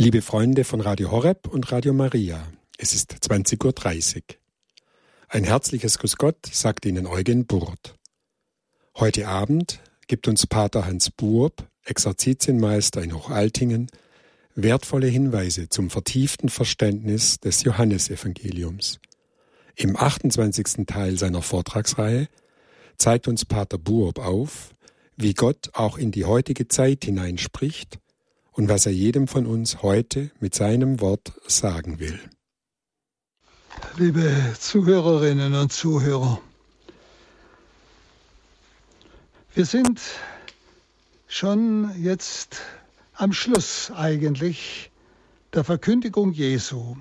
Liebe Freunde von Radio Horeb und Radio Maria, es ist 20.30 Uhr. Ein herzliches Grüß Gott sagt Ihnen Eugen Burt. Heute Abend gibt uns Pater Hans Burb, Exerzitienmeister in Hochaltingen, wertvolle Hinweise zum vertieften Verständnis des Johannesevangeliums. Im 28. Teil seiner Vortragsreihe zeigt uns Pater Burb auf, wie Gott auch in die heutige Zeit hineinspricht und was er jedem von uns heute mit seinem Wort sagen will. Liebe Zuhörerinnen und Zuhörer, wir sind schon jetzt am Schluss eigentlich der Verkündigung Jesu.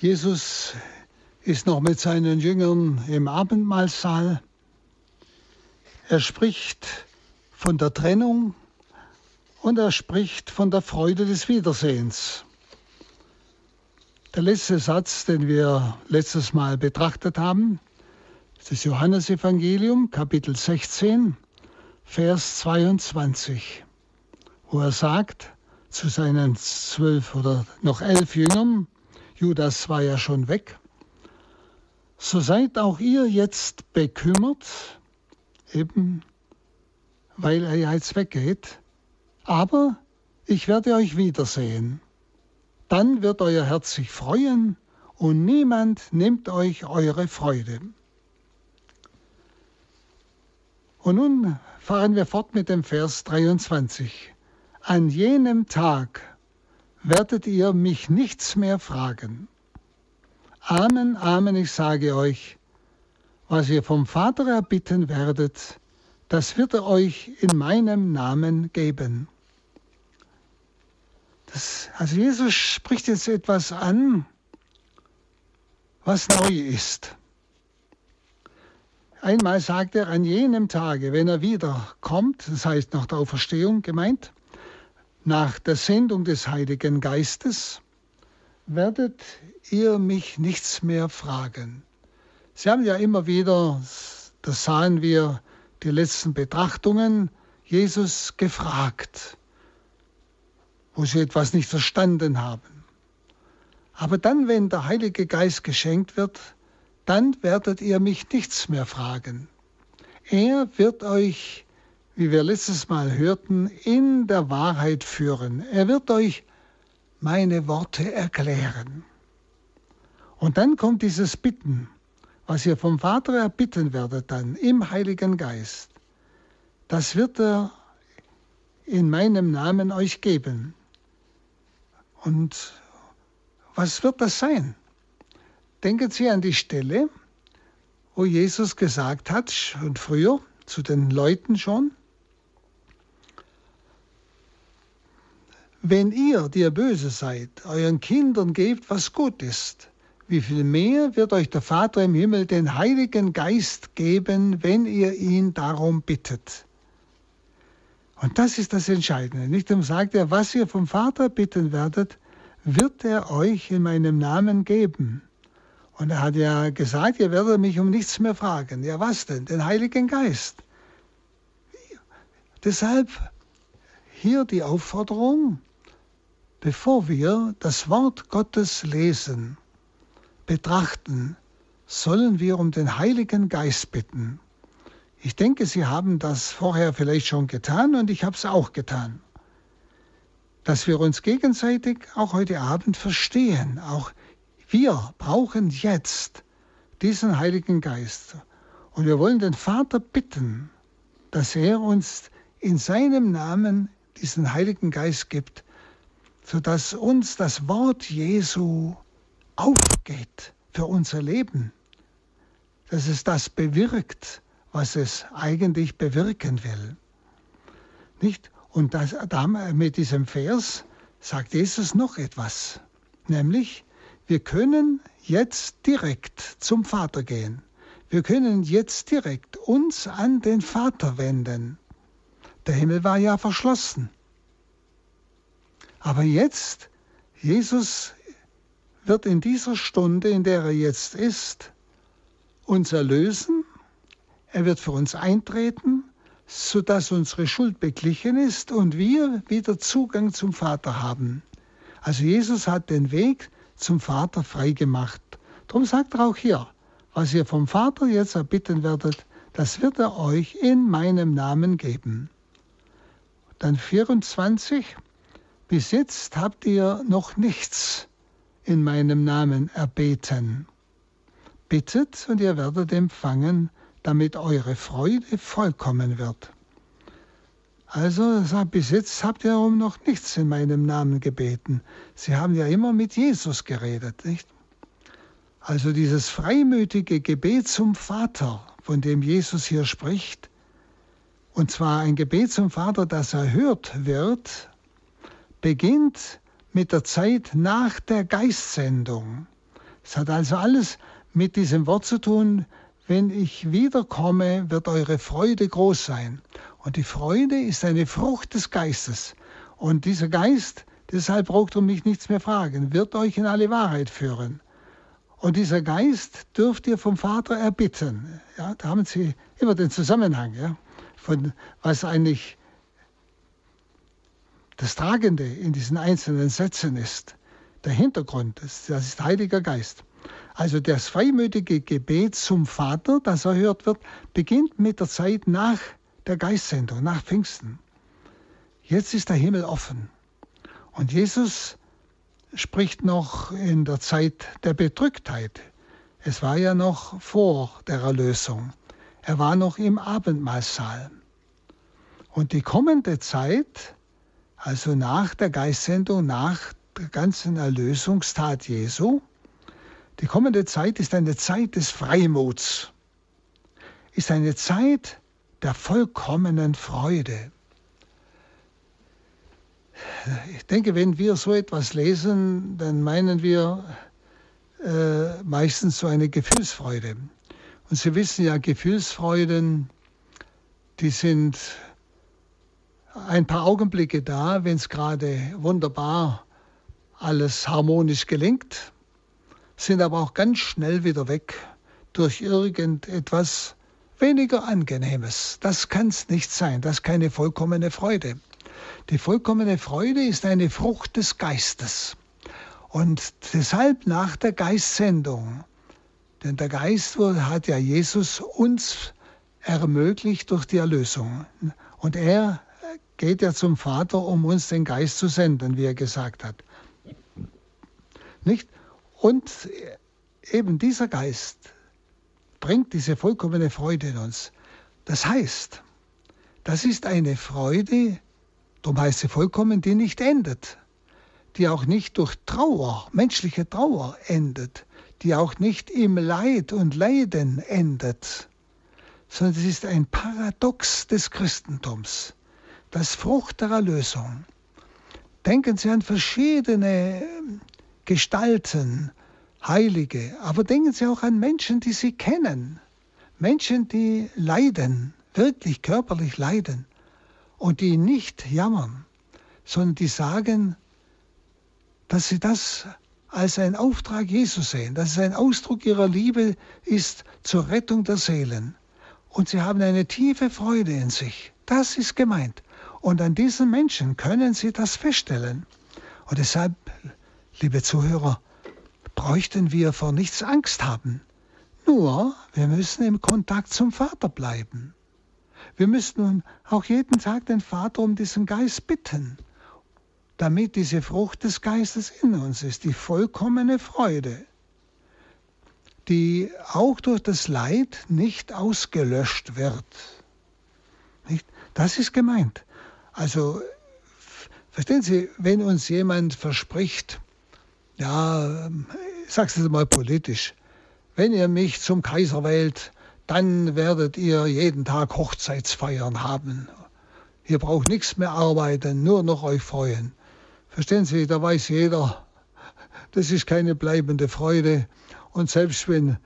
Jesus ist noch mit seinen Jüngern im Abendmahlsaal. Er spricht von der Trennung und er spricht von der Freude des Wiedersehens. Der letzte Satz, den wir letztes Mal betrachtet haben, ist das Johannesevangelium, Kapitel 16, Vers 22, wo er sagt zu seinen zwölf oder noch elf Jüngern, Judas war ja schon weg, so seid auch ihr jetzt bekümmert, eben weil er ja jetzt weggeht, aber ich werde euch wiedersehen. Dann wird euer Herz sich freuen und niemand nimmt euch eure Freude. Und nun fahren wir fort mit dem Vers 23. An jenem Tag werdet ihr mich nichts mehr fragen. Amen, Amen, ich sage euch, was ihr vom Vater erbitten werdet, das wird er euch in meinem Namen geben. Das, also Jesus spricht jetzt etwas an, was neu ist. Einmal sagt er, an jenem Tage, wenn er wiederkommt, das heißt nach der Auferstehung gemeint, nach der Sendung des Heiligen Geistes, werdet ihr mich nichts mehr fragen. Sie haben ja immer wieder, das sahen wir, die letzten Betrachtungen, Jesus gefragt wo sie etwas nicht verstanden haben. Aber dann, wenn der Heilige Geist geschenkt wird, dann werdet ihr mich nichts mehr fragen. Er wird euch, wie wir letztes Mal hörten, in der Wahrheit führen. Er wird euch meine Worte erklären. Und dann kommt dieses Bitten, was ihr vom Vater erbitten werdet dann im Heiligen Geist. Das wird er in meinem Namen euch geben. Und was wird das sein? Denken Sie an die Stelle, wo Jesus gesagt hat, und früher zu den Leuten schon, wenn ihr, die ihr böse seid, euren Kindern gebt, was gut ist, wie viel mehr wird euch der Vater im Himmel den Heiligen Geist geben, wenn ihr ihn darum bittet. Und das ist das Entscheidende. Nicht um sagt er, was ihr vom Vater bitten werdet, wird er euch in meinem Namen geben. Und er hat ja gesagt, ihr werdet mich um nichts mehr fragen. Ja, was denn? Den Heiligen Geist. Deshalb hier die Aufforderung, bevor wir das Wort Gottes lesen, betrachten, sollen wir um den Heiligen Geist bitten. Ich denke, Sie haben das vorher vielleicht schon getan und ich habe es auch getan. Dass wir uns gegenseitig auch heute Abend verstehen. Auch wir brauchen jetzt diesen Heiligen Geist. Und wir wollen den Vater bitten, dass er uns in seinem Namen diesen Heiligen Geist gibt, sodass uns das Wort Jesu aufgeht für unser Leben, dass es das bewirkt, was es eigentlich bewirken will. Nicht? Und das, da, mit diesem Vers sagt Jesus noch etwas, nämlich wir können jetzt direkt zum Vater gehen. Wir können jetzt direkt uns an den Vater wenden. Der Himmel war ja verschlossen. Aber jetzt, Jesus wird in dieser Stunde, in der er jetzt ist, uns erlösen er wird für uns eintreten, sodass unsere Schuld beglichen ist und wir wieder Zugang zum Vater haben. Also Jesus hat den Weg zum Vater freigemacht. Darum sagt er auch hier, was ihr vom Vater jetzt erbitten werdet, das wird er euch in meinem Namen geben. Dann 24, bis jetzt habt ihr noch nichts in meinem Namen erbeten. Bittet und ihr werdet empfangen, damit eure Freude vollkommen wird. Also sagt, bis jetzt habt ihr um noch nichts in meinem Namen gebeten. Sie haben ja immer mit Jesus geredet, nicht? Also dieses freimütige Gebet zum Vater, von dem Jesus hier spricht, und zwar ein Gebet zum Vater, das erhört wird, beginnt mit der Zeit nach der Geistsendung. Es hat also alles mit diesem Wort zu tun, wenn ich wiederkomme, wird eure Freude groß sein. Und die Freude ist eine Frucht des Geistes. Und dieser Geist, deshalb braucht ihr mich nichts mehr fragen, wird euch in alle Wahrheit führen. Und dieser Geist dürft ihr vom Vater erbitten. Ja, da haben Sie immer den Zusammenhang, ja, von was eigentlich das Tragende in diesen einzelnen Sätzen ist. Der Hintergrund, das ist Heiliger Geist. Also das freimütige Gebet zum Vater, das erhört wird, beginnt mit der Zeit nach der Geistsendung, nach Pfingsten. Jetzt ist der Himmel offen. Und Jesus spricht noch in der Zeit der Bedrücktheit. Es war ja noch vor der Erlösung. Er war noch im Abendmahlsaal. Und die kommende Zeit, also nach der Geistsendung, nach der ganzen Erlösungstat Jesu, die kommende Zeit ist eine Zeit des Freimuts, ist eine Zeit der vollkommenen Freude. Ich denke, wenn wir so etwas lesen, dann meinen wir äh, meistens so eine Gefühlsfreude. Und Sie wissen ja, Gefühlsfreuden, die sind ein paar Augenblicke da, wenn es gerade wunderbar alles harmonisch gelingt sind aber auch ganz schnell wieder weg durch irgendetwas weniger Angenehmes. Das kann es nicht sein, das ist keine vollkommene Freude. Die vollkommene Freude ist eine Frucht des Geistes. Und deshalb nach der Geistsendung, denn der Geist hat ja Jesus uns ermöglicht durch die Erlösung. Und er geht ja zum Vater, um uns den Geist zu senden, wie er gesagt hat. Nicht? Und eben dieser Geist bringt diese vollkommene Freude in uns. Das heißt, das ist eine Freude, darum heißt sie vollkommen, die nicht endet, die auch nicht durch Trauer, menschliche Trauer endet, die auch nicht im Leid und Leiden endet, sondern es ist ein Paradox des Christentums, das Frucht der Erlösung. Denken Sie an verschiedene Gestalten, Heilige, aber denken Sie auch an Menschen, die Sie kennen. Menschen, die leiden, wirklich körperlich leiden und die nicht jammern, sondern die sagen, dass sie das als einen Auftrag Jesus sehen, dass es ein Ausdruck ihrer Liebe ist zur Rettung der Seelen. Und sie haben eine tiefe Freude in sich. Das ist gemeint. Und an diesen Menschen können sie das feststellen. Und deshalb, liebe Zuhörer, bräuchten wir vor nichts Angst haben. Nur, wir müssen im Kontakt zum Vater bleiben. Wir müssen nun auch jeden Tag den Vater um diesen Geist bitten, damit diese Frucht des Geistes in uns ist, die vollkommene Freude, die auch durch das Leid nicht ausgelöscht wird. Nicht? Das ist gemeint. Also, verstehen Sie, wenn uns jemand verspricht, ja, ich sage es mal politisch, wenn ihr mich zum Kaiser wählt, dann werdet ihr jeden Tag Hochzeitsfeiern haben. Ihr braucht nichts mehr arbeiten, nur noch euch freuen. Verstehen Sie, da weiß jeder, das ist keine bleibende Freude. Und selbst wenn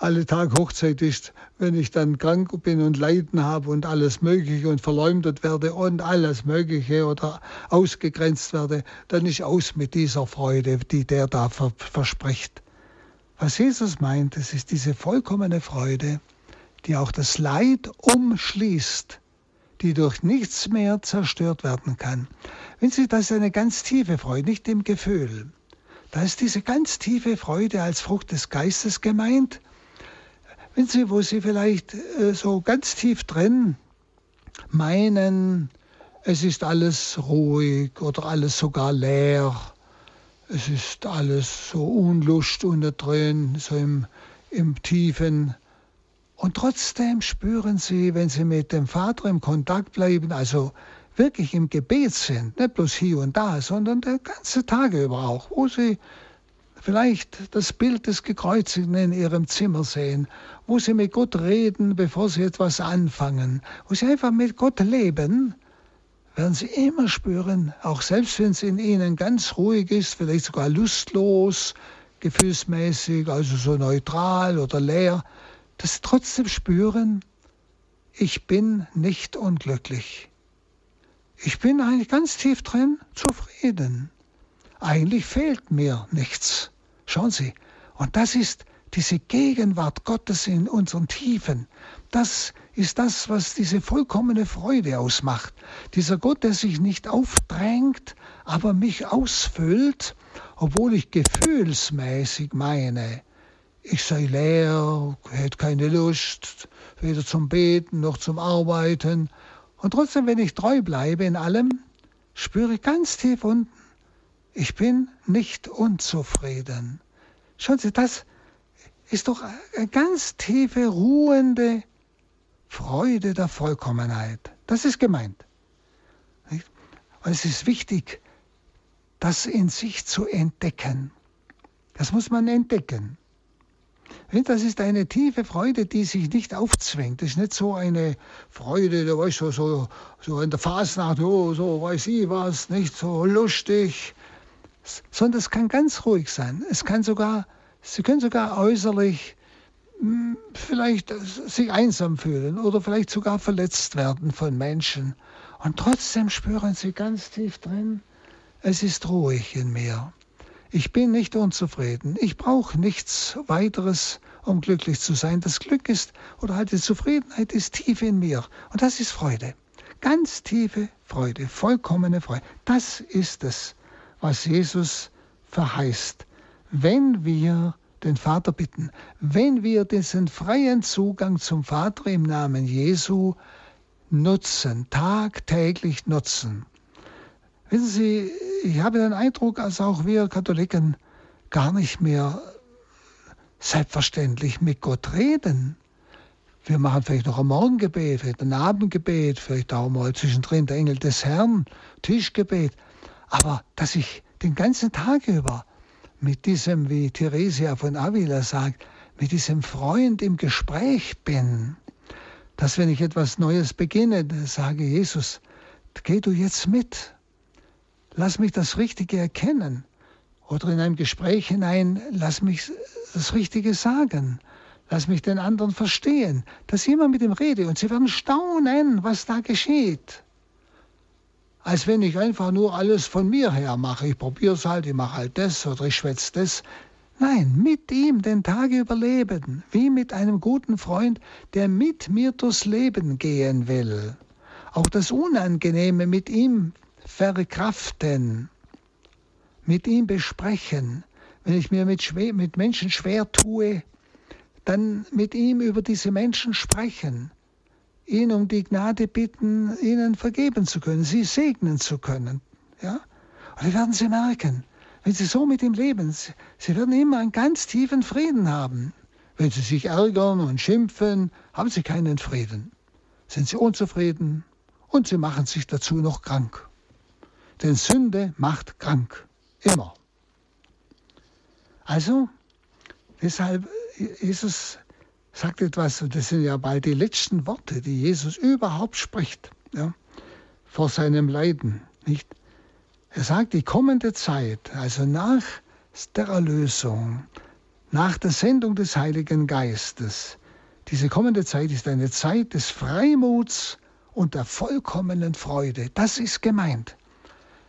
alle Tag Hochzeit ist, wenn ich dann krank bin und Leiden habe und alles Mögliche und verleumdet werde und alles Mögliche oder ausgegrenzt werde, dann ist aus mit dieser Freude, die der da verspricht. Was Jesus meint, es ist diese vollkommene Freude, die auch das Leid umschließt, die durch nichts mehr zerstört werden kann. Wenn Sie, das eine ganz tiefe Freude, nicht im Gefühl. Da ist diese ganz tiefe Freude als Frucht des Geistes gemeint. Wenn Sie, wo Sie vielleicht äh, so ganz tief drin meinen, es ist alles ruhig oder alles sogar leer, es ist alles so Unlust unten drin, so im, im Tiefen. Und trotzdem spüren Sie, wenn Sie mit dem Vater im Kontakt bleiben, also wirklich im Gebet sind, nicht bloß hier und da, sondern der ganze Tage über auch, wo Sie vielleicht das Bild des Gekreuzigten in Ihrem Zimmer sehen, wo Sie mit Gott reden, bevor Sie etwas anfangen, wo Sie einfach mit Gott leben, werden Sie immer spüren, auch selbst wenn es in Ihnen ganz ruhig ist, vielleicht sogar lustlos, gefühlsmäßig, also so neutral oder leer, dass Sie trotzdem spüren, ich bin nicht unglücklich. Ich bin eigentlich ganz tief drin zufrieden. Eigentlich fehlt mir nichts. Schauen Sie, und das ist diese Gegenwart Gottes in unseren Tiefen. Das ist das, was diese vollkommene Freude ausmacht. Dieser Gott, der sich nicht aufdrängt, aber mich ausfüllt, obwohl ich gefühlsmäßig meine, ich sei leer, hätte keine Lust, weder zum Beten noch zum Arbeiten. Und trotzdem, wenn ich treu bleibe in allem, spüre ich ganz tief unten, ich bin nicht unzufrieden. Schauen Sie, das ist doch eine ganz tiefe, ruhende Freude der Vollkommenheit. Das ist gemeint. Und es ist wichtig, das in sich zu entdecken. Das muss man entdecken. Das ist eine tiefe Freude, die sich nicht aufzwängt. Das ist nicht so eine Freude, da weißt du, so, so in der Fasnacht, oh, so weiß ich was, nicht so lustig, sondern es kann ganz ruhig sein. Es kann sogar, Sie können sogar äußerlich hm, vielleicht sich einsam fühlen oder vielleicht sogar verletzt werden von Menschen. Und trotzdem spüren Sie ganz tief drin, es ist ruhig in mir. Ich bin nicht unzufrieden. Ich brauche nichts weiteres, um glücklich zu sein. Das Glück ist, oder halt die Zufriedenheit ist tief in mir. Und das ist Freude. Ganz tiefe Freude, vollkommene Freude. Das ist es, was Jesus verheißt. Wenn wir den Vater bitten, wenn wir diesen freien Zugang zum Vater im Namen Jesu nutzen, tagtäglich nutzen. Wissen Sie, ich habe den Eindruck, dass auch wir Katholiken gar nicht mehr selbstverständlich mit Gott reden. Wir machen vielleicht noch ein Morgengebet, vielleicht ein Abendgebet, vielleicht auch mal zwischendrin der Engel des Herrn, Tischgebet. Aber dass ich den ganzen Tag über mit diesem, wie Theresia von Avila sagt, mit diesem Freund im Gespräch bin, dass wenn ich etwas Neues beginne, sage Jesus, geh du jetzt mit, lass mich das Richtige erkennen. Oder in einem Gespräch hinein, lass mich das Richtige sagen. Lass mich den anderen verstehen. Dass ich immer mit ihm rede und sie werden staunen, was da geschieht als wenn ich einfach nur alles von mir her mache. Ich probiere es halt, ich mache halt das oder ich schwätze das. Nein, mit ihm den Tag überleben, wie mit einem guten Freund, der mit mir durchs Leben gehen will. Auch das Unangenehme mit ihm verkraften, mit ihm besprechen. Wenn ich mir mit, mit Menschen schwer tue, dann mit ihm über diese Menschen sprechen ihn um die Gnade bitten, ihnen vergeben zu können, sie segnen zu können. Ja? Und dann werden sie merken, wenn sie so mit ihm leben, sie, werden immer einen ganz tiefen Frieden haben. Wenn sie sich ärgern und schimpfen, haben sie keinen Frieden. Sind sie unzufrieden und sie machen sich dazu noch krank. Denn Sünde macht krank. Immer. Also, deshalb, Jesus sagt etwas, und das sind ja bald die letzten Worte, die Jesus überhaupt spricht, ja, vor seinem Leiden, nicht? Er sagt, die kommende Zeit, also nach der Erlösung, nach der Sendung des Heiligen Geistes, diese kommende Zeit ist eine Zeit des Freimuts und der vollkommenen Freude. Das ist gemeint.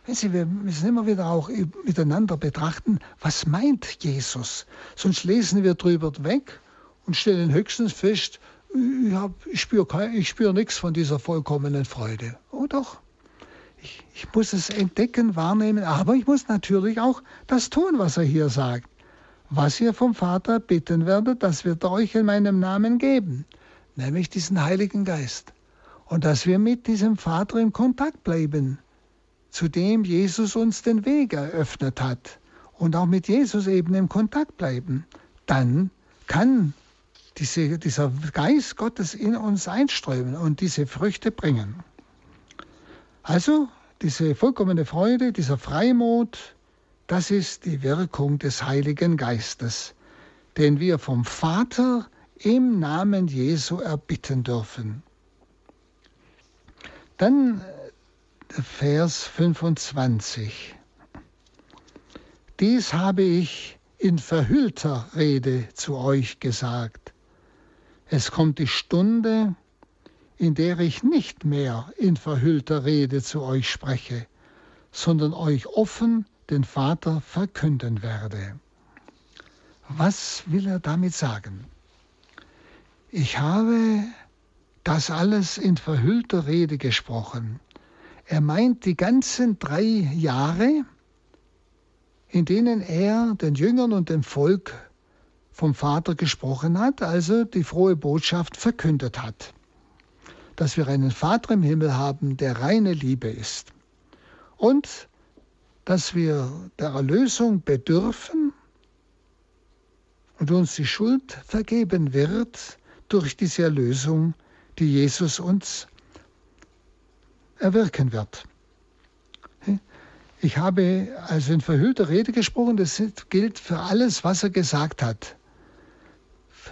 Sie, wir müssen immer wieder auch miteinander betrachten, was meint Jesus? Sonst lesen wir drüber weg und stellen höchstens fest, ich, ich spüre spür nichts von dieser vollkommenen Freude. Oh doch, ich, ich muss es entdecken, wahrnehmen, aber ich muss natürlich auch das tun, was er hier sagt. Was ihr vom Vater bitten werdet, das wird er euch in meinem Namen geben, nämlich diesen Heiligen Geist. Und dass wir mit diesem Vater in Kontakt bleiben, zu dem Jesus uns den Weg eröffnet hat und auch mit Jesus eben im Kontakt bleiben, dann kann diese, dieser Geist Gottes in uns einströmen und diese Früchte bringen. Also diese vollkommene Freude, dieser Freimut, das ist die Wirkung des Heiligen Geistes, den wir vom Vater im Namen Jesu erbitten dürfen. Dann äh, Vers 25. Dies habe ich in verhüllter Rede zu euch gesagt. Es kommt die Stunde, in der ich nicht mehr in verhüllter Rede zu euch spreche, sondern euch offen den Vater verkünden werde. Was will er damit sagen? Ich habe das alles in verhüllter Rede gesprochen. Er meint die ganzen drei Jahre, in denen er den Jüngern und dem Volk vom Vater gesprochen hat, also die frohe Botschaft verkündet hat, dass wir einen Vater im Himmel haben, der reine Liebe ist und dass wir der Erlösung bedürfen und uns die Schuld vergeben wird durch diese Erlösung, die Jesus uns erwirken wird. Ich habe also in verhüllter Rede gesprochen, das gilt für alles, was er gesagt hat.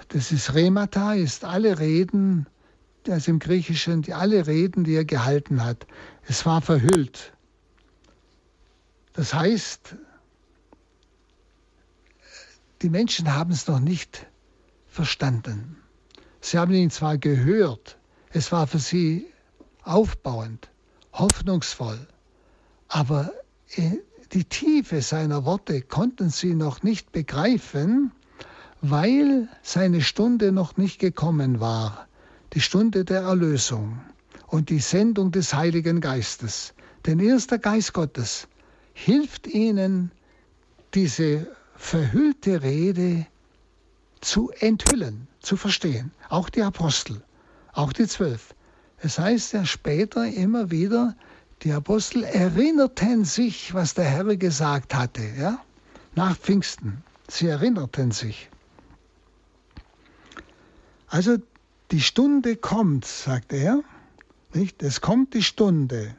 Das ist Remata, ist alle Reden, das im Griechischen, die, alle Reden, die er gehalten hat. Es war verhüllt. Das heißt, die Menschen haben es noch nicht verstanden. Sie haben ihn zwar gehört, es war für sie aufbauend, hoffnungsvoll, aber die Tiefe seiner Worte konnten sie noch nicht begreifen, weil seine Stunde noch nicht gekommen war, die Stunde der Erlösung und die Sendung des Heiligen Geistes. Denn erster Geist Gottes hilft ihnen, diese verhüllte Rede zu enthüllen, zu verstehen. Auch die Apostel, auch die Zwölf. Es heißt ja später immer wieder, die Apostel erinnerten sich, was der Herr gesagt hatte, ja? nach Pfingsten. Sie erinnerten sich. Also die Stunde kommt, sagt er, nicht? Es kommt die Stunde,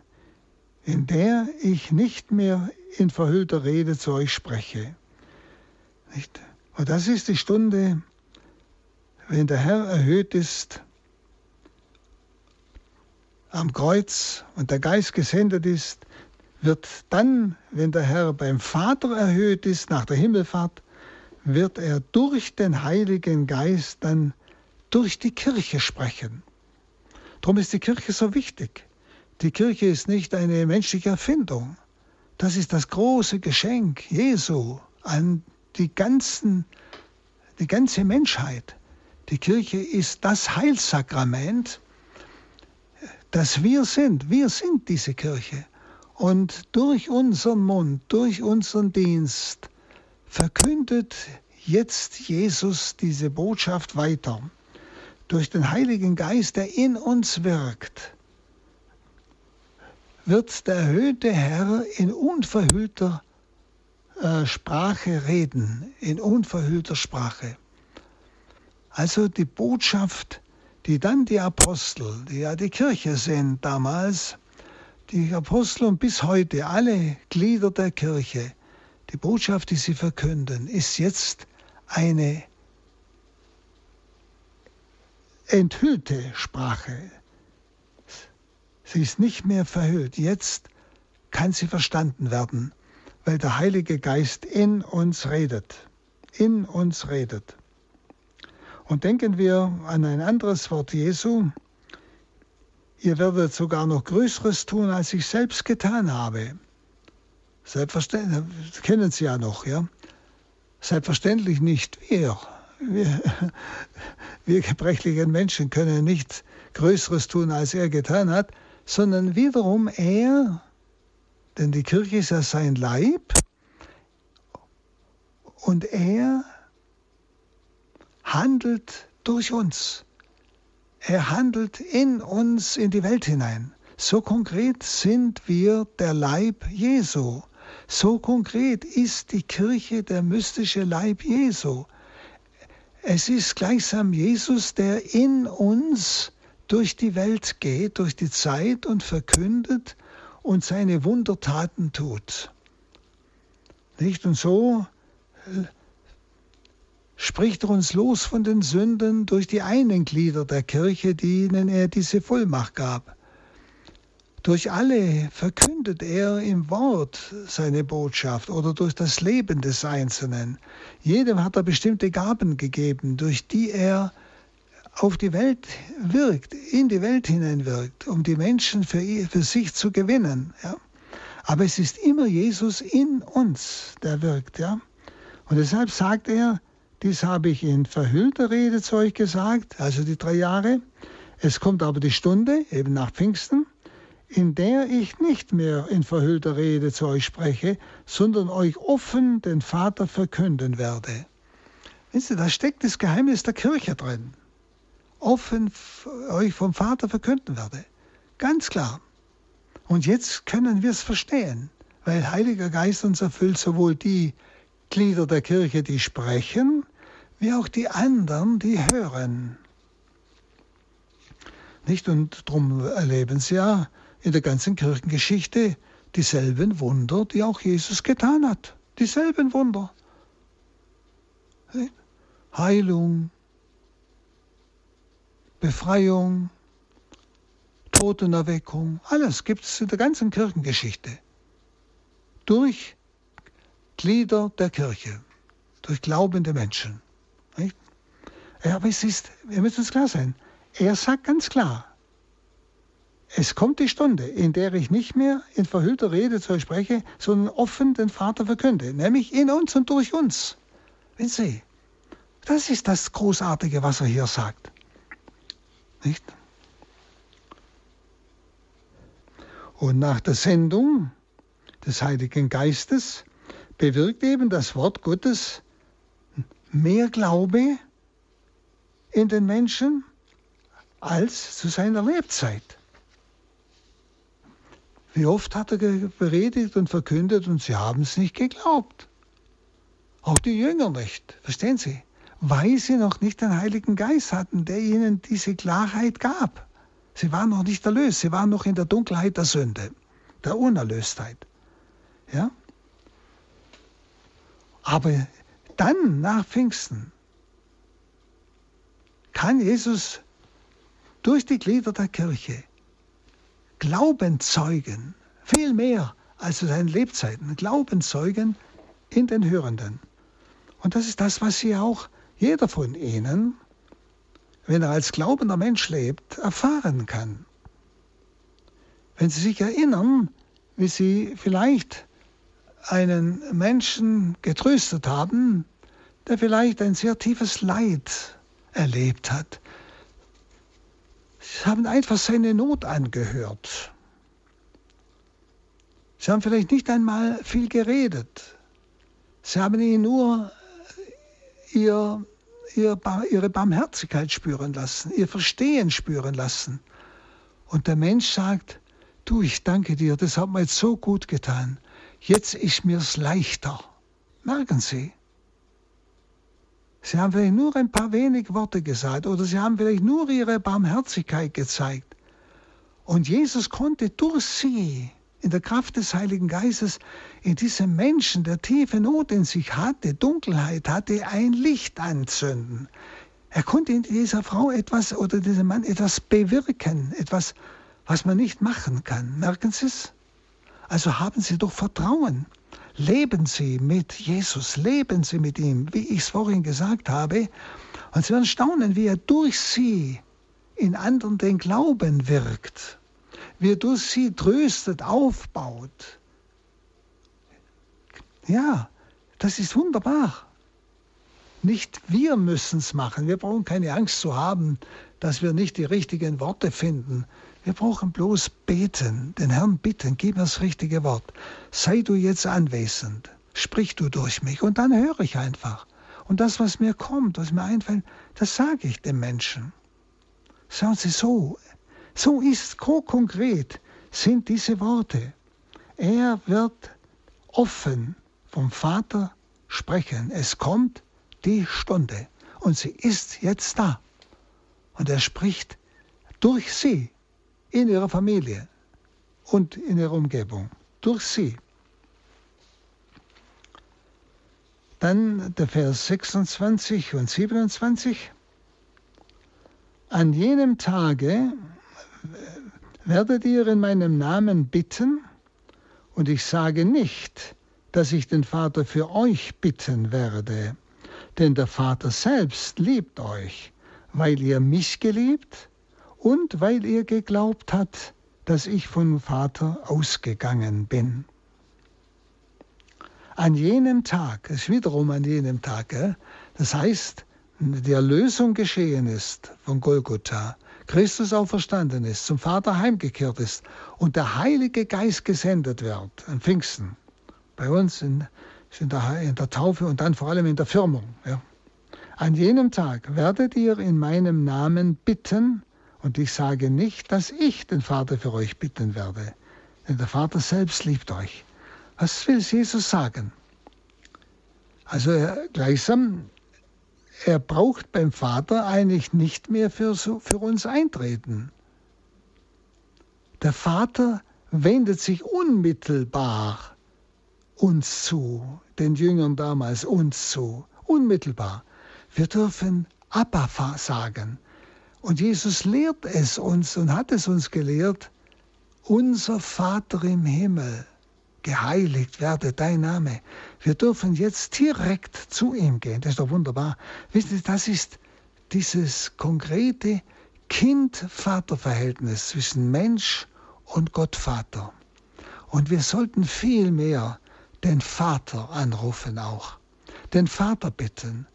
in der ich nicht mehr in verhüllter Rede zu euch spreche. Nicht? Und das ist die Stunde, wenn der Herr erhöht ist am Kreuz und der Geist gesendet ist, wird dann, wenn der Herr beim Vater erhöht ist, nach der Himmelfahrt, wird er durch den Heiligen Geist dann durch die Kirche sprechen. Darum ist die Kirche so wichtig. Die Kirche ist nicht eine menschliche Erfindung. Das ist das große Geschenk Jesu an die, ganzen, die ganze Menschheit. Die Kirche ist das Heilsakrament, dass wir sind. Wir sind diese Kirche. Und durch unseren Mund, durch unseren Dienst verkündet jetzt Jesus diese Botschaft weiter. Durch den Heiligen Geist, der in uns wirkt, wird der erhöhte Herr in unverhüllter äh, Sprache reden, in unverhüllter Sprache. Also die Botschaft die dann die Apostel, die ja die Kirche sind damals, die Apostel und bis heute alle Glieder der Kirche, die Botschaft, die sie verkünden, ist jetzt eine enthüllte Sprache. Sie ist nicht mehr verhüllt. Jetzt kann sie verstanden werden, weil der Heilige Geist in uns redet. In uns redet. Und denken wir an ein anderes Wort Jesu. Ihr werdet sogar noch Größeres tun, als ich selbst getan habe. Selbstverständlich, kennen Sie ja noch, ja? Selbstverständlich nicht wir. Wir wir gebrechlichen Menschen können nichts Größeres tun, als er getan hat, sondern wiederum er, denn die Kirche ist ja sein Leib, und er handelt durch uns. Er handelt in uns in die Welt hinein. So konkret sind wir der Leib Jesu. So konkret ist die Kirche der mystische Leib Jesu. Es ist gleichsam Jesus, der in uns durch die Welt geht, durch die Zeit und verkündet und seine Wundertaten tut. Nicht? Und so äh, spricht er uns los von den Sünden durch die einen Glieder der Kirche, denen er diese Vollmacht gab. Durch alle verkündet er im Wort seine Botschaft oder durch das Leben des Einzelnen. Jedem hat er bestimmte Gaben gegeben, durch die er auf die Welt wirkt, in die Welt hineinwirkt, um die Menschen für, für sich zu gewinnen. Ja. Aber es ist immer Jesus in uns, der wirkt. Ja. Und deshalb sagt er, dies habe ich in verhüllter Rede zu euch gesagt, also die drei Jahre. Es kommt aber die Stunde, eben nach Pfingsten, in der ich nicht mehr in verhüllter Rede zu euch spreche, sondern euch offen den Vater verkünden werde. Wisst ihr, da steckt das Geheimnis der Kirche drin. Offen euch vom Vater verkünden werde. Ganz klar. Und jetzt können wir es verstehen, weil Heiliger Geist uns erfüllt sowohl die Glieder der Kirche, die sprechen, wie auch die anderen, die hören. Nicht? Und darum erleben sie ja in der ganzen Kirchengeschichte dieselben Wunder, die auch Jesus getan hat. Dieselben Wunder. Heilung, Befreiung, Totenerweckung, alles gibt es in der ganzen Kirchengeschichte. Durch Glieder der Kirche, durch glaubende Menschen. Aber es ist, wir müssen uns klar sein, er sagt ganz klar, es kommt die Stunde, in der ich nicht mehr in verhüllter Rede zu euch spreche, sondern offen den Vater verkünde, nämlich in uns und durch uns. Wenn Sie, das ist das Großartige, was er hier sagt. Nicht? Und nach der Sendung des Heiligen Geistes bewirkt eben das Wort Gottes mehr Glaube in den Menschen als zu seiner Lebzeit. Wie oft hat er beredigt und verkündet und sie haben es nicht geglaubt. Auch die Jünger nicht, verstehen Sie? Weil sie noch nicht den Heiligen Geist hatten, der ihnen diese Klarheit gab. Sie waren noch nicht erlöst, sie waren noch in der Dunkelheit der Sünde, der Unerlöstheit. Ja? Aber dann, nach Pfingsten, kann Jesus durch die Glieder der Kirche Glauben zeugen, viel mehr als zu seinen Lebzeiten, Glauben zeugen in den Hörenden. Und das ist das, was Sie auch, jeder von Ihnen, wenn er als glaubender Mensch lebt, erfahren kann. Wenn Sie sich erinnern, wie Sie vielleicht einen Menschen getröstet haben, der vielleicht ein sehr tiefes Leid erlebt hat. Sie haben einfach seine Not angehört. Sie haben vielleicht nicht einmal viel geredet. Sie haben ihn nur ihr, ihr, ihre Barmherzigkeit spüren lassen, ihr Verstehen spüren lassen. Und der Mensch sagt, du, ich danke dir, das hat mir jetzt so gut getan. Jetzt ist mir's leichter. Merken Sie? Sie haben vielleicht nur ein paar wenig Worte gesagt oder sie haben vielleicht nur ihre Barmherzigkeit gezeigt. Und Jesus konnte durch sie in der Kraft des Heiligen Geistes in diesem Menschen, der tiefe Not in sich hatte, Dunkelheit hatte, ein Licht anzünden. Er konnte in dieser Frau etwas oder diesem Mann etwas bewirken, etwas, was man nicht machen kann. Merken Sie es? Also haben Sie doch Vertrauen. Leben Sie mit Jesus, leben Sie mit ihm, wie ich es vorhin gesagt habe. Und Sie werden staunen, wie er durch Sie in anderen den Glauben wirkt, wie er durch Sie tröstet, aufbaut. Ja, das ist wunderbar. Nicht wir müssen es machen. Wir brauchen keine Angst zu haben, dass wir nicht die richtigen Worte finden. Wir brauchen bloß beten, den Herrn bitten, gib mir das richtige Wort. Sei du jetzt anwesend, sprich du durch mich und dann höre ich einfach. Und das, was mir kommt, was mir einfällt, das sage ich dem Menschen. Schauen Sie so, so ist konkret sind diese Worte. Er wird offen vom Vater sprechen. Es kommt die Stunde und sie ist jetzt da. Und er spricht durch sie in ihrer Familie und in ihrer Umgebung. Durch sie. Dann der Vers 26 und 27. An jenem Tage werdet ihr in meinem Namen bitten, und ich sage nicht, dass ich den Vater für euch bitten werde, denn der Vater selbst liebt euch, weil ihr mich geliebt und weil ihr geglaubt habt, dass ich vom Vater ausgegangen bin. An jenem Tag, es ist wiederum an jenem Tag, das heißt, die Erlösung geschehen ist von Golgotha, Christus auferstanden ist, zum Vater heimgekehrt ist und der Heilige Geist gesendet wird an Pfingsten, bei uns in, in, der, in der Taufe und dann vor allem in der Firmung. Ja. An jenem Tag werdet ihr in meinem Namen bitten, und ich sage nicht, dass ich den Vater für euch bitten werde, denn der Vater selbst liebt euch. Was will Jesus sagen? Also er, gleichsam, er braucht beim Vater eigentlich nicht mehr für, für uns eintreten. Der Vater wendet sich unmittelbar uns zu, den Jüngern damals uns zu, unmittelbar. Wir dürfen Abba sagen. Und Jesus lehrt es uns und hat es uns gelehrt, unser Vater im Himmel, geheiligt werde dein Name. Wir dürfen jetzt direkt zu ihm gehen. Das ist doch wunderbar. Wisst ihr, das ist dieses konkrete Kind-Vater-Verhältnis zwischen Mensch und Gottvater. Und wir sollten viel mehr den Vater anrufen auch. Den Vater bitten.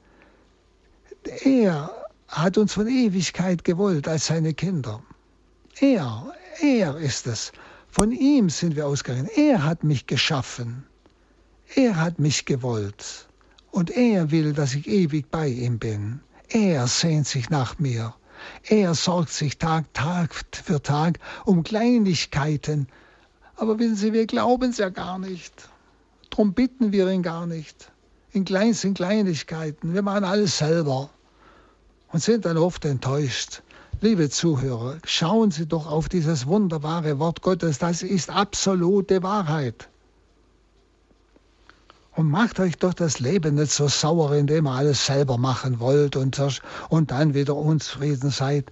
Er hat uns von Ewigkeit gewollt als seine Kinder. Er, er ist es. Von ihm sind wir ausgegangen. Er hat mich geschaffen. Er hat mich gewollt. Und er will, dass ich ewig bei ihm bin. Er sehnt sich nach mir. Er sorgt sich Tag, Tag für Tag um Kleinigkeiten. Aber wissen Sie, wir glauben es ja gar nicht. Darum bitten wir ihn gar nicht. In kleinsten Kleinigkeiten. Wir machen alles selber und sind dann oft enttäuscht. Liebe Zuhörer, schauen Sie doch auf dieses wunderbare Wort Gottes, das ist absolute Wahrheit. Und macht euch doch das Leben nicht so sauer, indem ihr alles selber machen wollt und, und dann wieder unzufrieden seid.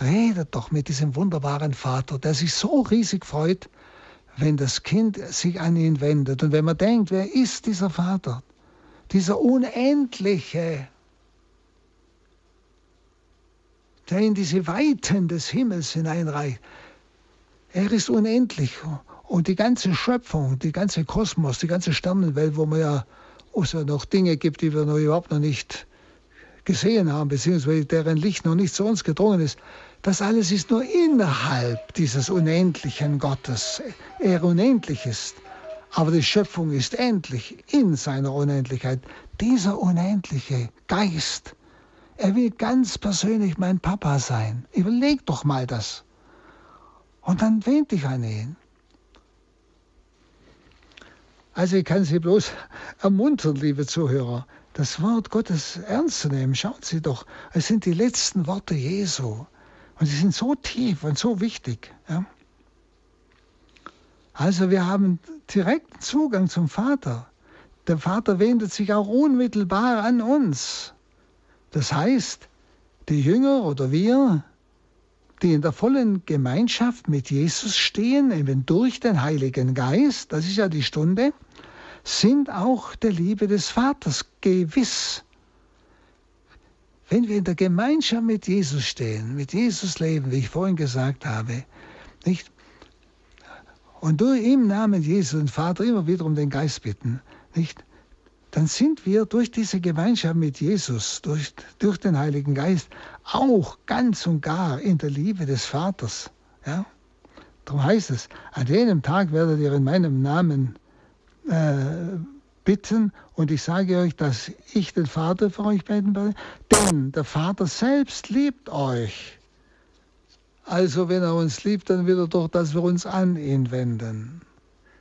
Redet doch mit diesem wunderbaren Vater, der sich so riesig freut, wenn das Kind sich an ihn wendet. Und wenn man denkt, wer ist dieser Vater? Dieser unendliche, der in diese Weiten des Himmels hineinreicht. Er ist unendlich und die ganze Schöpfung, die ganze Kosmos, die ganze Sternenwelt, wo man ja also noch Dinge gibt, die wir noch überhaupt noch nicht gesehen haben, beziehungsweise deren Licht noch nicht zu uns gedrungen ist, das alles ist nur innerhalb dieses unendlichen Gottes. Er unendlich ist, aber die Schöpfung ist endlich in seiner Unendlichkeit. Dieser unendliche Geist, er will ganz persönlich mein Papa sein. Überleg doch mal das. Und dann wend dich an ihn. Also ich kann Sie bloß ermuntern, liebe Zuhörer, das Wort Gottes ernst zu nehmen. Schauen Sie doch, es sind die letzten Worte Jesu. Und sie sind so tief und so wichtig. Ja? Also wir haben direkten Zugang zum Vater. Der Vater wendet sich auch unmittelbar an uns. Das heißt, die Jünger oder wir, die in der vollen Gemeinschaft mit Jesus stehen, eben durch den Heiligen Geist, das ist ja die Stunde, sind auch der Liebe des Vaters gewiss. Wenn wir in der Gemeinschaft mit Jesus stehen, mit Jesus leben, wie ich vorhin gesagt habe, nicht? Und durch im Namen Jesus den Vater immer wieder um den Geist bitten, nicht? Dann sind wir durch diese Gemeinschaft mit Jesus, durch, durch den Heiligen Geist, auch ganz und gar in der Liebe des Vaters. Ja? Darum heißt es, an jenem Tag werdet ihr in meinem Namen äh, bitten und ich sage euch, dass ich den Vater für euch beten werde, denn der Vater selbst liebt euch. Also wenn er uns liebt, dann will er doch, dass wir uns an ihn wenden,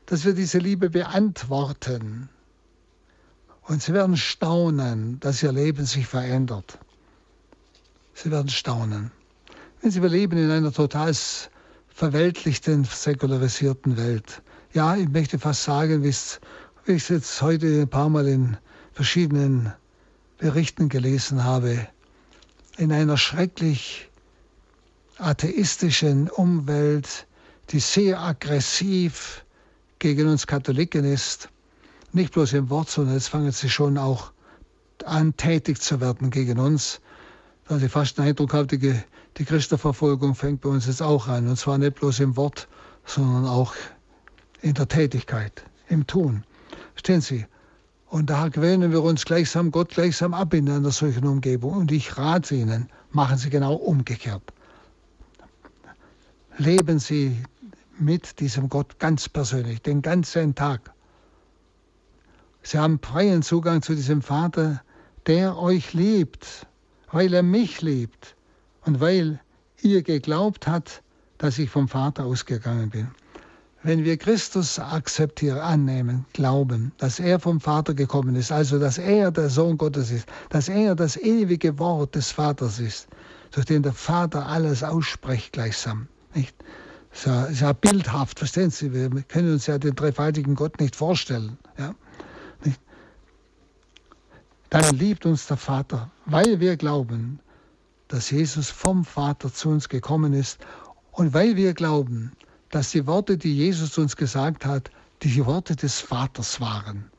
dass wir diese Liebe beantworten. Und Sie werden staunen, dass Ihr Leben sich verändert. Sie werden staunen. Wenn Sie, wir leben in einer total verweltlichten, säkularisierten Welt. Ja, ich möchte fast sagen, wie ich es jetzt heute ein paar Mal in verschiedenen Berichten gelesen habe, in einer schrecklich atheistischen Umwelt, die sehr aggressiv gegen uns Katholiken ist, nicht bloß im Wort, sondern jetzt fangen sie schon auch an, tätig zu werden gegen uns. Da ich fast den Eindruck habe, die, die Christenverfolgung fängt bei uns jetzt auch an. Und zwar nicht bloß im Wort, sondern auch in der Tätigkeit, im Tun. Verstehen Sie? Und da gewöhnen wir uns gleichsam Gott gleichsam ab in einer solchen Umgebung. Und ich rate Ihnen, machen Sie genau umgekehrt. Leben Sie mit diesem Gott ganz persönlich, den ganzen Tag. Sie haben freien Zugang zu diesem Vater, der euch liebt, weil er mich liebt und weil ihr geglaubt habt, dass ich vom Vater ausgegangen bin. Wenn wir Christus akzeptieren, annehmen, glauben, dass er vom Vater gekommen ist, also dass er der Sohn Gottes ist, dass er das ewige Wort des Vaters ist, durch den der Vater alles ausspricht gleichsam. Nicht? Ja, ist ja bildhaft, verstehen Sie? Wir können uns ja den dreifaltigen Gott nicht vorstellen. Ja? Dann liebt uns der Vater, weil wir glauben, dass Jesus vom Vater zu uns gekommen ist und weil wir glauben, dass die Worte, die Jesus uns gesagt hat, die Worte des Vaters waren.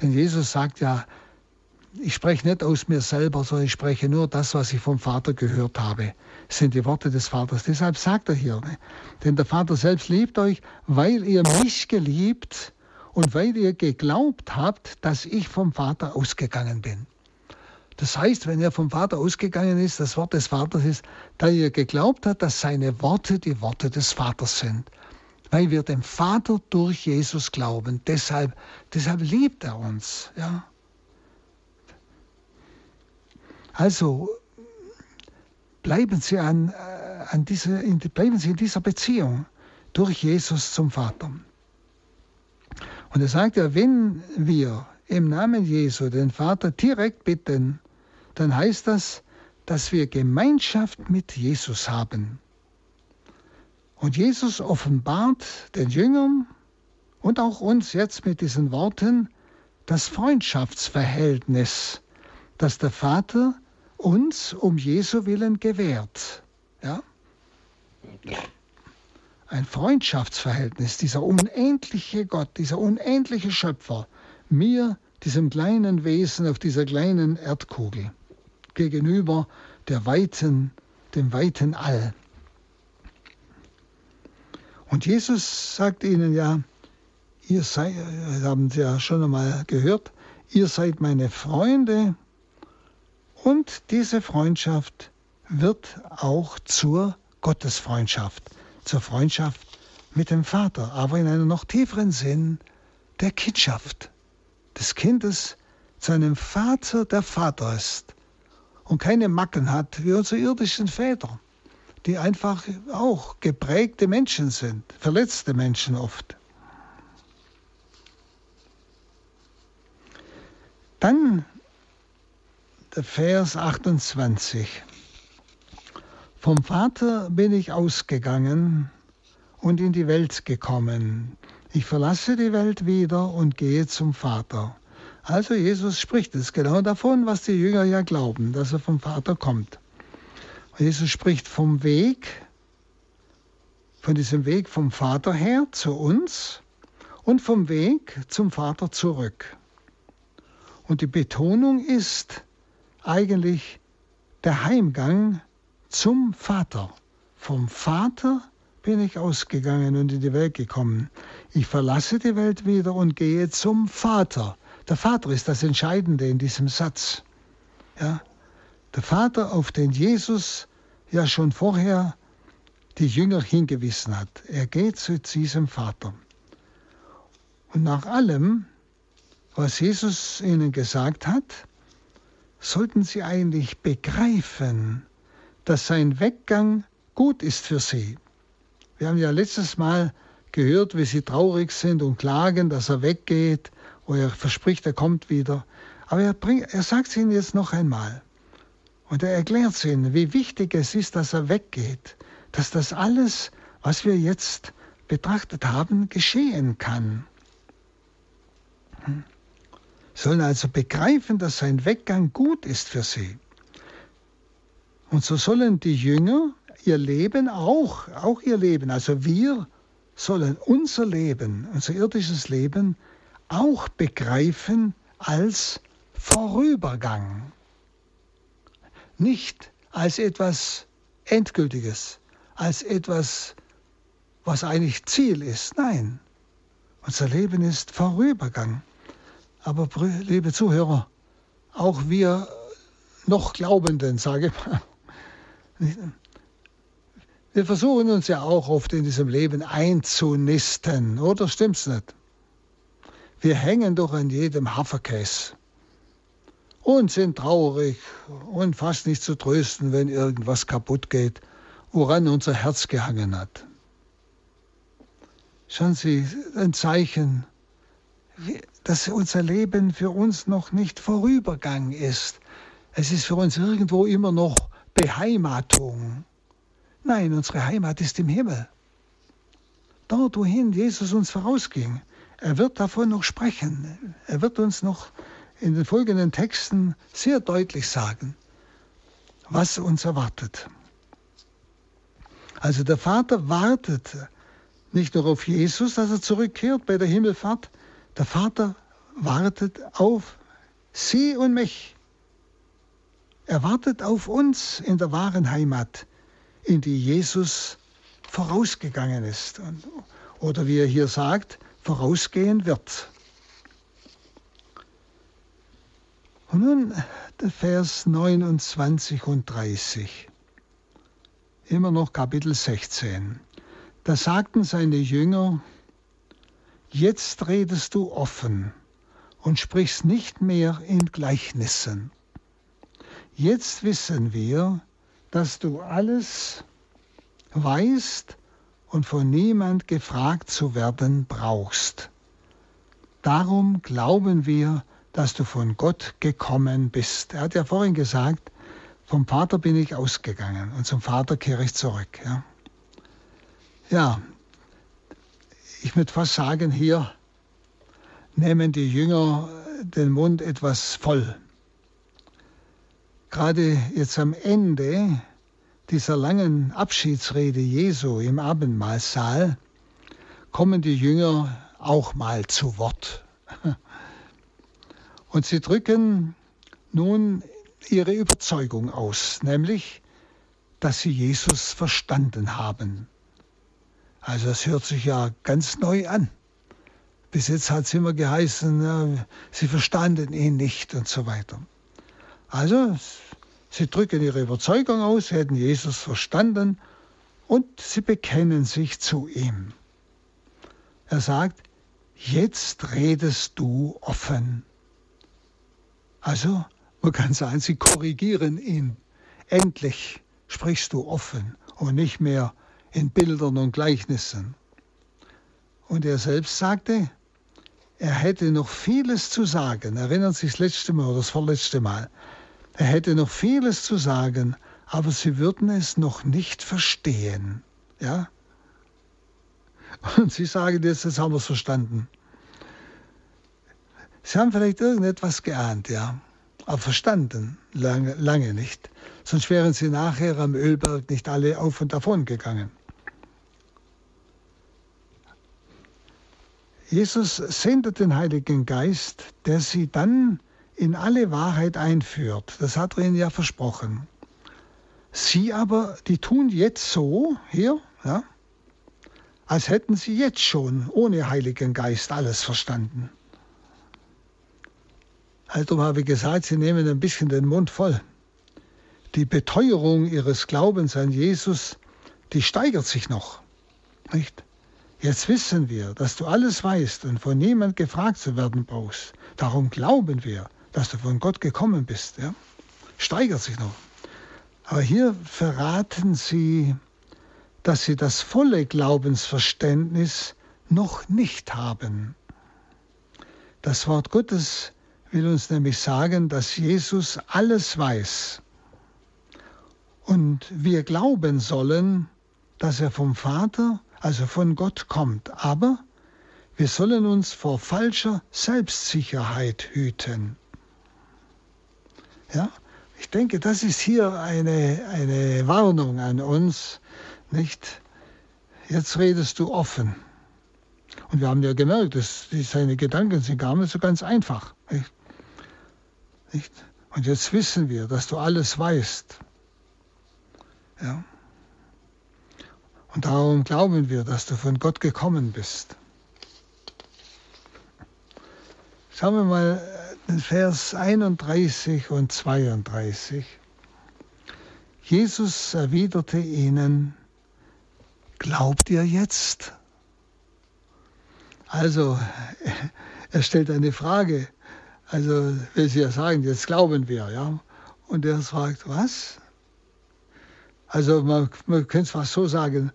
Denn Jesus sagt ja, ich spreche nicht aus mir selber, sondern ich spreche nur das, was ich vom Vater gehört habe. Sind die Worte des Vaters. Deshalb sagt er hier, ne? denn der Vater selbst liebt euch, weil ihr mich geliebt und weil ihr geglaubt habt, dass ich vom Vater ausgegangen bin. Das heißt, wenn er vom Vater ausgegangen ist, das Wort des Vaters ist, da ihr geglaubt habt, dass seine Worte die Worte des Vaters sind. Weil wir dem Vater durch Jesus glauben. Deshalb, deshalb liebt er uns. Ja. Also bleiben Sie, an, äh, an diese, bleiben Sie in dieser Beziehung durch Jesus zum Vater. Und er sagt ja, wenn wir im Namen Jesu den Vater direkt bitten, dann heißt das, dass wir Gemeinschaft mit Jesus haben. Und Jesus offenbart den Jüngern und auch uns jetzt mit diesen Worten das Freundschaftsverhältnis, das der Vater uns um Jesu willen gewährt. Ja? Ein Freundschaftsverhältnis, dieser unendliche Gott, dieser unendliche Schöpfer, mir, diesem kleinen Wesen auf dieser kleinen Erdkugel, gegenüber der weiten, dem weiten All. Und Jesus sagt ihnen ja, ihr seid, haben Sie ja schon einmal gehört, ihr seid meine Freunde und diese Freundschaft wird auch zur Gottesfreundschaft zur Freundschaft mit dem Vater, aber in einem noch tieferen Sinn der Kindschaft des Kindes zu einem Vater, der Vater ist und keine Macken hat wie unsere irdischen Väter, die einfach auch geprägte Menschen sind, verletzte Menschen oft. Dann der Vers 28. Vom Vater bin ich ausgegangen und in die Welt gekommen. Ich verlasse die Welt wieder und gehe zum Vater. Also Jesus spricht es genau davon, was die Jünger ja glauben, dass er vom Vater kommt. Und Jesus spricht vom Weg, von diesem Weg vom Vater her zu uns und vom Weg zum Vater zurück. Und die Betonung ist eigentlich der Heimgang zum Vater. Vom Vater bin ich ausgegangen und in die Welt gekommen. Ich verlasse die Welt wieder und gehe zum Vater. Der Vater ist das Entscheidende in diesem Satz. Ja? Der Vater, auf den Jesus ja schon vorher die Jünger hingewiesen hat. Er geht zu diesem Vater. Und nach allem, was Jesus ihnen gesagt hat, sollten sie eigentlich begreifen, dass sein Weggang gut ist für sie. Wir haben ja letztes Mal gehört, wie sie traurig sind und klagen, dass er weggeht, wo er verspricht, er kommt wieder. Aber er, bringt, er sagt es ihnen jetzt noch einmal. Und er erklärt es ihnen, wie wichtig es ist, dass er weggeht. Dass das alles, was wir jetzt betrachtet haben, geschehen kann. Hm. Sollen also begreifen, dass sein Weggang gut ist für sie. Und so sollen die Jünger ihr Leben auch, auch ihr Leben, also wir sollen unser Leben, unser irdisches Leben auch begreifen als Vorübergang. Nicht als etwas Endgültiges, als etwas, was eigentlich Ziel ist. Nein, unser Leben ist Vorübergang. Aber liebe Zuhörer, auch wir noch Glaubenden, sage ich mal, wir versuchen uns ja auch oft in diesem Leben einzunisten, oder stimmt's nicht? Wir hängen doch an jedem Haferkäse und sind traurig und fast nicht zu trösten, wenn irgendwas kaputt geht, woran unser Herz gehangen hat. Schauen Sie, ein Zeichen, dass unser Leben für uns noch nicht Vorübergang ist. Es ist für uns irgendwo immer noch Beheimatung. Nein, unsere Heimat ist im Himmel. Dort, wohin Jesus uns vorausging. Er wird davon noch sprechen. Er wird uns noch in den folgenden Texten sehr deutlich sagen, was uns erwartet. Also der Vater wartet nicht nur auf Jesus, dass er zurückkehrt bei der Himmelfahrt, der Vater wartet auf Sie und mich. Er wartet auf uns in der wahren Heimat, in die Jesus vorausgegangen ist. Oder wie er hier sagt, vorausgehen wird. Und nun der Vers 29 und 30. Immer noch Kapitel 16. Da sagten seine Jünger, jetzt redest du offen und sprichst nicht mehr in Gleichnissen. Jetzt wissen wir, dass du alles weißt und von niemand gefragt zu werden brauchst. Darum glauben wir, dass du von Gott gekommen bist. Er hat ja vorhin gesagt, vom Vater bin ich ausgegangen und zum Vater kehre ich zurück. Ja, ja ich würde fast sagen, hier nehmen die Jünger den Mund etwas voll. Gerade jetzt am Ende dieser langen Abschiedsrede Jesu im Abendmahlsaal kommen die Jünger auch mal zu Wort. Und sie drücken nun ihre Überzeugung aus, nämlich, dass sie Jesus verstanden haben. Also das hört sich ja ganz neu an. Bis jetzt hat es immer geheißen, sie verstanden ihn nicht und so weiter. Also, sie drücken ihre Überzeugung aus, sie hätten Jesus verstanden und sie bekennen sich zu ihm. Er sagt, jetzt redest du offen. Also, man kann sagen, sie korrigieren ihn. Endlich sprichst du offen und nicht mehr in Bildern und Gleichnissen. Und er selbst sagte, er hätte noch vieles zu sagen. Erinnern Sie sich das letzte Mal oder das vorletzte Mal. Er hätte noch vieles zu sagen, aber sie würden es noch nicht verstehen. Ja? Und sie sagen jetzt, jetzt haben wir es verstanden. Sie haben vielleicht irgendetwas geahnt, ja, aber verstanden lange, lange nicht. Sonst wären sie nachher am Ölberg nicht alle auf und davon gegangen. Jesus sendet den Heiligen Geist, der sie dann in alle Wahrheit einführt. Das hat er ihnen ja versprochen. Sie aber, die tun jetzt so, hier, ja, als hätten sie jetzt schon ohne Heiligen Geist alles verstanden. Also habe ich gesagt, sie nehmen ein bisschen den Mund voll. Die Beteuerung ihres Glaubens an Jesus, die steigert sich noch. Nicht? Jetzt wissen wir, dass du alles weißt und von niemand gefragt zu werden brauchst. Darum glauben wir, dass du von Gott gekommen bist. Ja? Steigert sich noch. Aber hier verraten sie, dass sie das volle Glaubensverständnis noch nicht haben. Das Wort Gottes will uns nämlich sagen, dass Jesus alles weiß. Und wir glauben sollen, dass er vom Vater, also von Gott kommt. Aber wir sollen uns vor falscher Selbstsicherheit hüten. Ja, ich denke, das ist hier eine, eine Warnung an uns, nicht? Jetzt redest du offen. Und wir haben ja gemerkt, dass seine Gedanken sind gar nicht so ganz einfach. Nicht? Nicht? Und jetzt wissen wir, dass du alles weißt. Ja? Und darum glauben wir, dass du von Gott gekommen bist. Schauen wir mal den Vers 31 und 32. Jesus erwiderte ihnen, Glaubt ihr jetzt? Also, er stellt eine Frage. Also, will sie ja sagen, jetzt glauben wir, ja. Und er fragt, was? Also, man, man könnte es fast so sagen,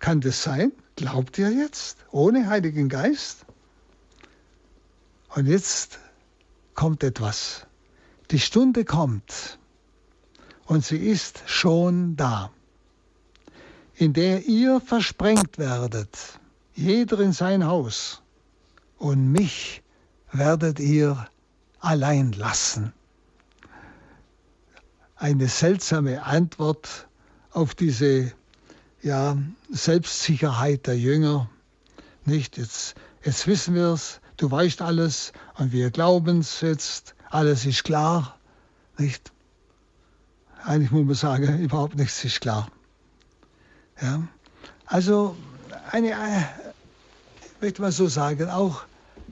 kann das sein? Glaubt ihr jetzt? Ohne Heiligen Geist? Und jetzt kommt etwas. Die Stunde kommt und sie ist schon da in der ihr versprengt werdet, jeder in sein Haus, und mich werdet ihr allein lassen. Eine seltsame Antwort auf diese ja, Selbstsicherheit der Jünger. Nicht, jetzt, jetzt wissen wir es, du weißt alles und wir glauben es jetzt, alles ist klar. Nicht? Eigentlich muss man sagen, überhaupt nichts ist klar. Ja? Also eine, äh, ich möchte mal so sagen, auch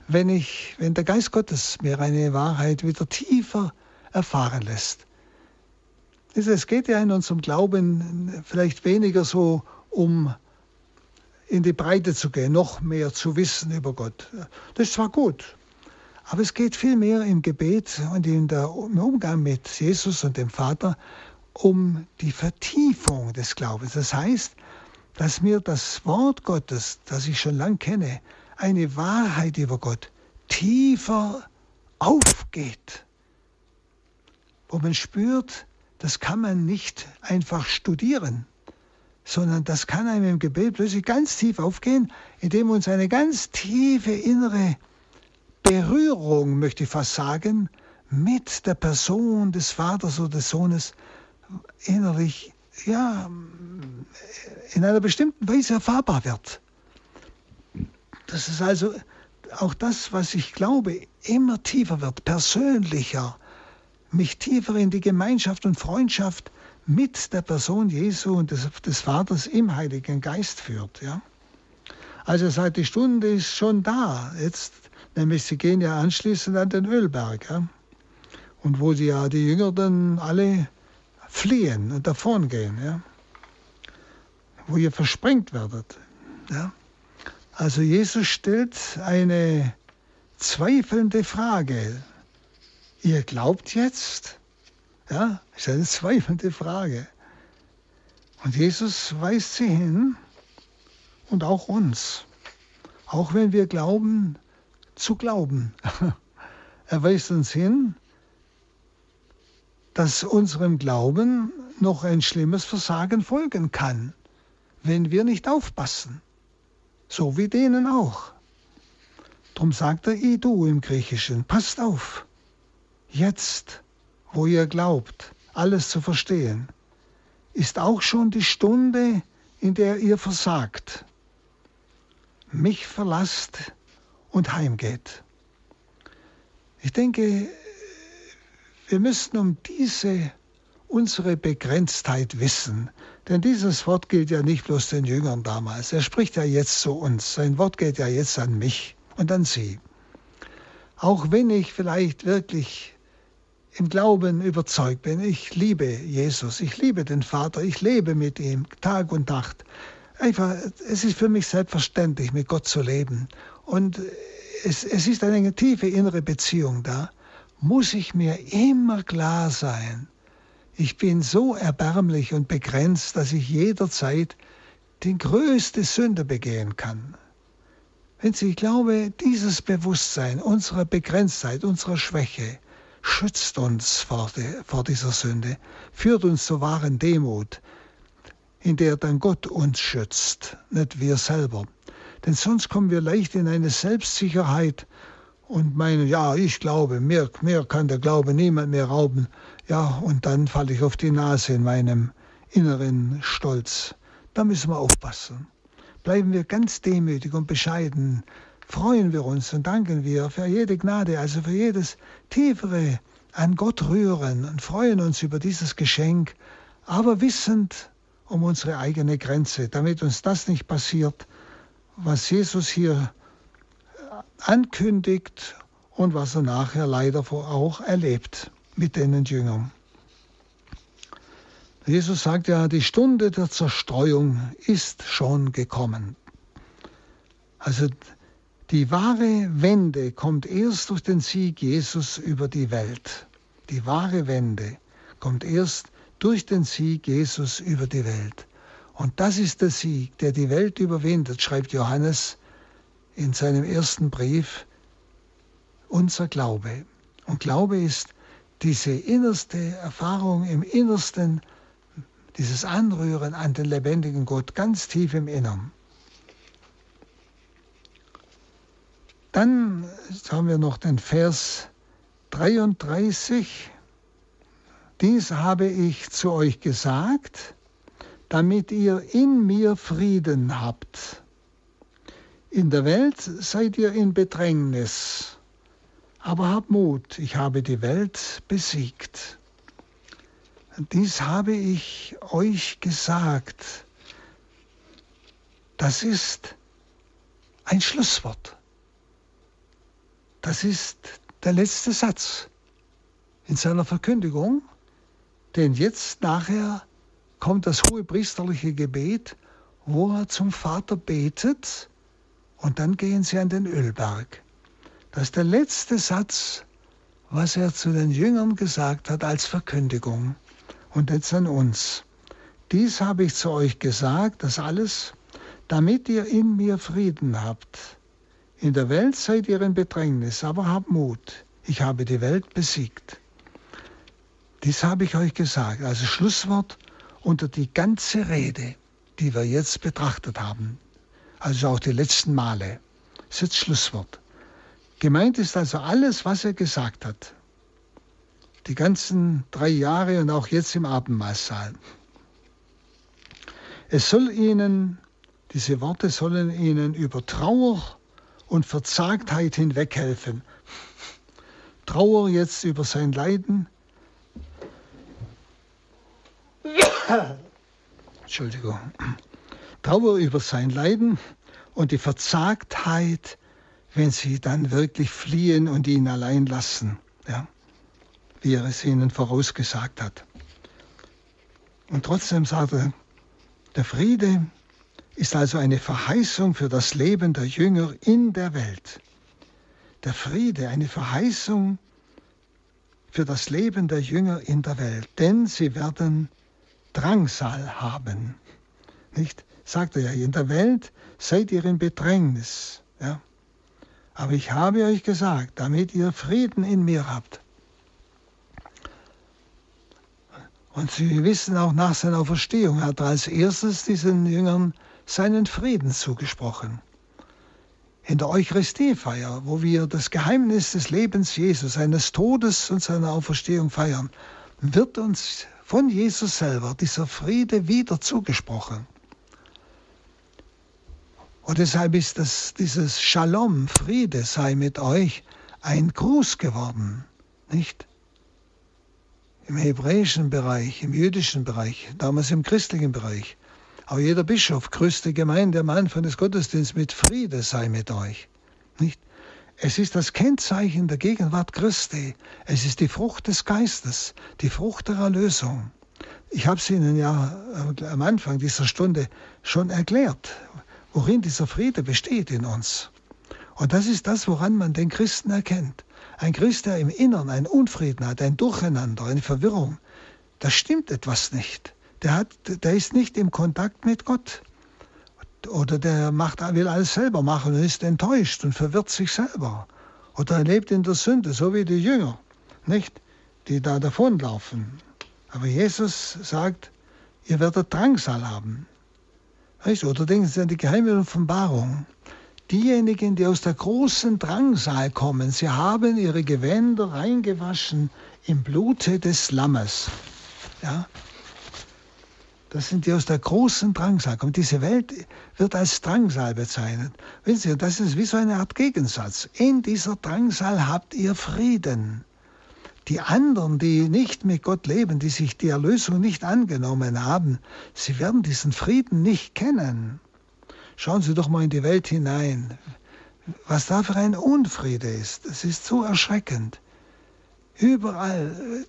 wenn ich, wenn der Geist Gottes mir eine Wahrheit wieder tiefer erfahren lässt. Es geht ja in unserem Glauben vielleicht weniger so um in die Breite zu gehen, noch mehr zu wissen über Gott. Das ist zwar gut, aber es geht vielmehr im Gebet und in der, im Umgang mit Jesus und dem Vater um die Vertiefung des Glaubens. Das heißt, dass mir das Wort Gottes, das ich schon lange kenne, eine Wahrheit über Gott tiefer aufgeht, wo man spürt, das kann man nicht einfach studieren, sondern das kann einem im Gebet plötzlich ganz tief aufgehen, indem uns eine ganz tiefe innere Berührung, möchte ich fast sagen, mit der Person des Vaters oder des Sohnes innerlich ja, in einer bestimmten Weise erfahrbar wird. Das ist also auch das, was ich glaube, immer tiefer wird, persönlicher, mich tiefer in die Gemeinschaft und Freundschaft mit der Person Jesu und des, des Vaters im Heiligen Geist führt. Ja? Also seit die Stunde ist schon da. Jetzt, nämlich sie gehen ja anschließend an den Ölberg. Ja? Und wo sie ja die Jünger dann alle fliehen und davongehen, ja? wo ihr versprengt werdet. Ja? Also Jesus stellt eine zweifelnde Frage. Ihr glaubt jetzt? Ja, ist eine zweifelnde Frage. Und Jesus weist sie hin und auch uns. Auch wenn wir glauben, zu glauben. Er weist uns hin, dass unserem Glauben noch ein schlimmes Versagen folgen kann, wenn wir nicht aufpassen. So wie denen auch. Drum sagt er du im Griechischen, passt auf. Jetzt, wo ihr glaubt, alles zu verstehen, ist auch schon die Stunde, in der ihr versagt, mich verlasst und heimgeht. Ich denke, wir müssen um diese unsere Begrenztheit wissen. Denn dieses Wort gilt ja nicht bloß den Jüngern damals. Er spricht ja jetzt zu uns. Sein Wort geht ja jetzt an mich und an Sie. auch wenn ich vielleicht wirklich im Glauben überzeugt bin, ich liebe Jesus, ich liebe den Vater, ich lebe mit ihm Tag und Nacht. Einfach, es ist für mich selbstverständlich, mit Gott zu leben. Und es, es ist eine tiefe innere Beziehung da. Muss ich mir immer klar sein, ich bin so erbärmlich und begrenzt, dass ich jederzeit die größte Sünde begehen kann. Wenn Sie, ich glaube, dieses Bewusstsein unserer Begrenztheit, unserer Schwäche, schützt uns vor, die, vor dieser Sünde, führt uns zur wahren Demut, in der dann Gott uns schützt, nicht wir selber. Denn sonst kommen wir leicht in eine Selbstsicherheit und meinen, ja, ich glaube, mir, mir kann der Glaube niemand mehr rauben. Ja, und dann falle ich auf die Nase in meinem inneren Stolz. Da müssen wir aufpassen. Bleiben wir ganz demütig und bescheiden, freuen wir uns und danken wir für jede Gnade, also für jedes tiefere an Gott rühren und freuen uns über dieses Geschenk, aber wissend um unsere eigene Grenze, damit uns das nicht passiert, was Jesus hier ankündigt und was er nachher leider auch erlebt mit den Jüngern. Jesus sagt ja, die Stunde der Zerstreuung ist schon gekommen. Also die wahre Wende kommt erst durch den Sieg Jesus über die Welt. Die wahre Wende kommt erst durch den Sieg Jesus über die Welt. Und das ist der Sieg, der die Welt überwindet, schreibt Johannes in seinem ersten Brief, unser Glaube. Und Glaube ist diese innerste Erfahrung im Innersten, dieses Anrühren an den lebendigen Gott ganz tief im Innern. Dann haben wir noch den Vers 33. Dies habe ich zu euch gesagt, damit ihr in mir Frieden habt. In der Welt seid ihr in Bedrängnis, aber habt Mut, ich habe die Welt besiegt. Dies habe ich euch gesagt. Das ist ein Schlusswort. Das ist der letzte Satz in seiner Verkündigung, denn jetzt nachher kommt das hohe priesterliche Gebet, wo er zum Vater betet und dann gehen sie an den Ölberg. Das ist der letzte Satz, was er zu den Jüngern gesagt hat als Verkündigung und jetzt an uns. Dies habe ich zu euch gesagt, das alles, damit ihr in mir Frieden habt. In der Welt seid ihr in Bedrängnis, aber habt Mut. Ich habe die Welt besiegt. Dies habe ich euch gesagt. Also Schlusswort unter die ganze Rede, die wir jetzt betrachtet haben. Also auch die letzten Male. Das ist jetzt Schlusswort. Gemeint ist also alles, was er gesagt hat. Die ganzen drei Jahre und auch jetzt im Abendmahlsaal. Es soll ihnen, diese Worte sollen ihnen über Trauer und Verzagtheit hinweghelfen. Trauer jetzt über sein Leiden. Entschuldigung. Trauer über sein Leiden und die Verzagtheit, wenn sie dann wirklich fliehen und ihn allein lassen, ja, wie er es ihnen vorausgesagt hat. Und trotzdem sagt er, der Friede, ist also eine Verheißung für das Leben der Jünger in der Welt. Der Friede, eine Verheißung für das Leben der Jünger in der Welt, denn sie werden Drangsal haben. Nicht? Sagt er ja, in der Welt seid ihr in Bedrängnis. Ja? Aber ich habe euch gesagt, damit ihr Frieden in mir habt. Und Sie wissen auch nach seiner Auferstehung hat er als erstes diesen Jüngern seinen Frieden zugesprochen. In der Eucharistiefeier, wo wir das Geheimnis des Lebens Jesus, seines Todes und seiner Auferstehung feiern, wird uns von Jesus selber dieser Friede wieder zugesprochen. Und deshalb ist das, dieses Shalom, Friede sei mit euch, ein Gruß geworden, nicht? Im hebräischen Bereich, im jüdischen Bereich, damals im christlichen Bereich. Auch jeder Bischof grüßt die Gemeinde am Anfang des Gottesdienstes mit Friede sei mit euch. Nicht? Es ist das Kennzeichen der Gegenwart Christi. Es ist die Frucht des Geistes, die Frucht der Erlösung. Ich habe es Ihnen ja äh, am Anfang dieser Stunde schon erklärt, worin dieser Friede besteht in uns. Und das ist das, woran man den Christen erkennt. Ein Christ, der im Innern einen Unfrieden hat, ein Durcheinander, eine Verwirrung, da stimmt etwas nicht. Der, hat, der ist nicht im Kontakt mit Gott. Oder der macht, will alles selber machen und ist enttäuscht und verwirrt sich selber. Oder er lebt in der Sünde, so wie die Jünger, nicht? Die da davonlaufen. Aber Jesus sagt, ihr werdet Drangsal haben. Oder denken Sie an die geheime Offenbarung. Diejenigen, die aus der großen Drangsal kommen, sie haben ihre Gewänder reingewaschen im Blute des Lammes. Ja? Das sind die aus der großen Drangsal kommen. Diese Welt wird als Drangsal bezeichnet. Wissen Sie, das ist wie so eine Art Gegensatz. In dieser Drangsal habt ihr Frieden. Die anderen, die nicht mit Gott leben, die sich die Erlösung nicht angenommen haben, sie werden diesen Frieden nicht kennen. Schauen Sie doch mal in die Welt hinein, was da für ein Unfriede ist. Es ist so erschreckend. Überall,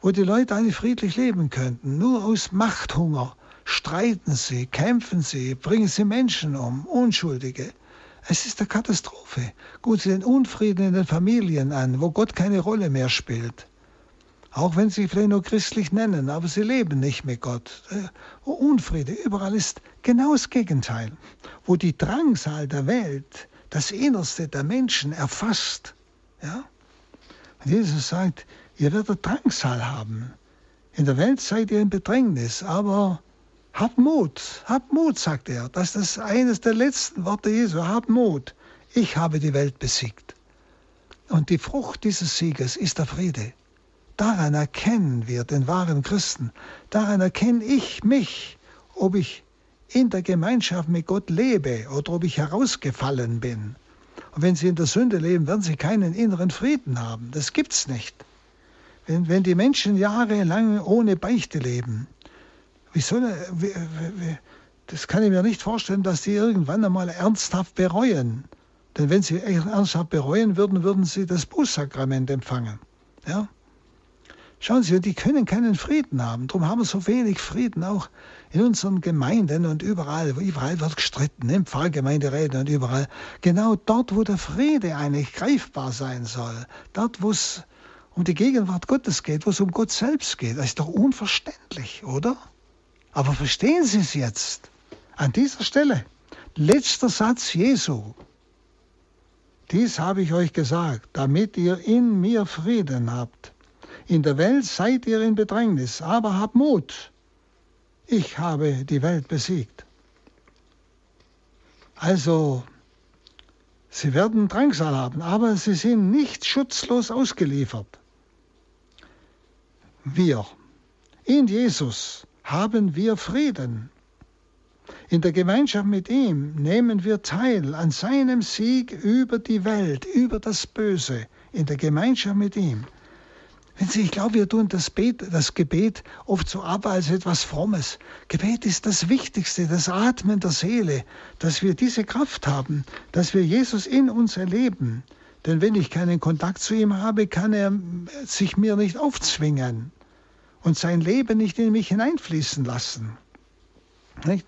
wo die Leute eigentlich friedlich leben könnten, nur aus Machthunger streiten sie, kämpfen sie, bringen sie Menschen um, Unschuldige. Es ist eine Katastrophe. Gut, sie den Unfrieden in den Familien an, wo Gott keine Rolle mehr spielt. Auch wenn sie vielleicht nur christlich nennen, aber sie leben nicht mit Gott. Äh, Unfriede, überall ist genau das Gegenteil. Wo die Drangsal der Welt das Innerste der Menschen erfasst. Ja? Jesus sagt, ihr werdet Drangsal haben. In der Welt seid ihr in Bedrängnis, aber habt Mut, habt Mut, sagt er. Das ist eines der letzten Worte Jesu. Habt Mut. Ich habe die Welt besiegt. Und die Frucht dieses Sieges ist der Friede. Daran erkennen wir den wahren Christen. Daran erkenne ich mich, ob ich in der Gemeinschaft mit Gott lebe oder ob ich herausgefallen bin. Und wenn Sie in der Sünde leben, werden Sie keinen inneren Frieden haben. Das gibt's nicht. Wenn, die Menschen jahrelang ohne Beichte leben, wie soll wie, wie, das kann ich mir nicht vorstellen, dass die irgendwann einmal ernsthaft bereuen. Denn wenn sie ernsthaft bereuen würden, würden sie das Bußsakrament empfangen. Ja? Schauen Sie, die können keinen Frieden haben. Darum haben wir so wenig Frieden auch in unseren Gemeinden und überall. Überall wird gestritten, im Pfarrgemeinderäten und überall. Genau dort, wo der Friede eigentlich greifbar sein soll. Dort, wo es um die Gegenwart Gottes geht, wo es um Gott selbst geht. Das ist doch unverständlich, oder? Aber verstehen Sie es jetzt? An dieser Stelle. Letzter Satz Jesu. Dies habe ich euch gesagt, damit ihr in mir Frieden habt. In der Welt seid ihr in Bedrängnis, aber habt Mut. Ich habe die Welt besiegt. Also, sie werden Drangsal haben, aber sie sind nicht schutzlos ausgeliefert. Wir, in Jesus, haben wir Frieden. In der Gemeinschaft mit ihm nehmen wir teil an seinem Sieg über die Welt, über das Böse, in der Gemeinschaft mit ihm. Ich glaube, wir tun das, Bet, das Gebet oft so ab als etwas Frommes. Gebet ist das Wichtigste, das Atmen der Seele, dass wir diese Kraft haben, dass wir Jesus in uns erleben. Denn wenn ich keinen Kontakt zu ihm habe, kann er sich mir nicht aufzwingen und sein Leben nicht in mich hineinfließen lassen. Nicht?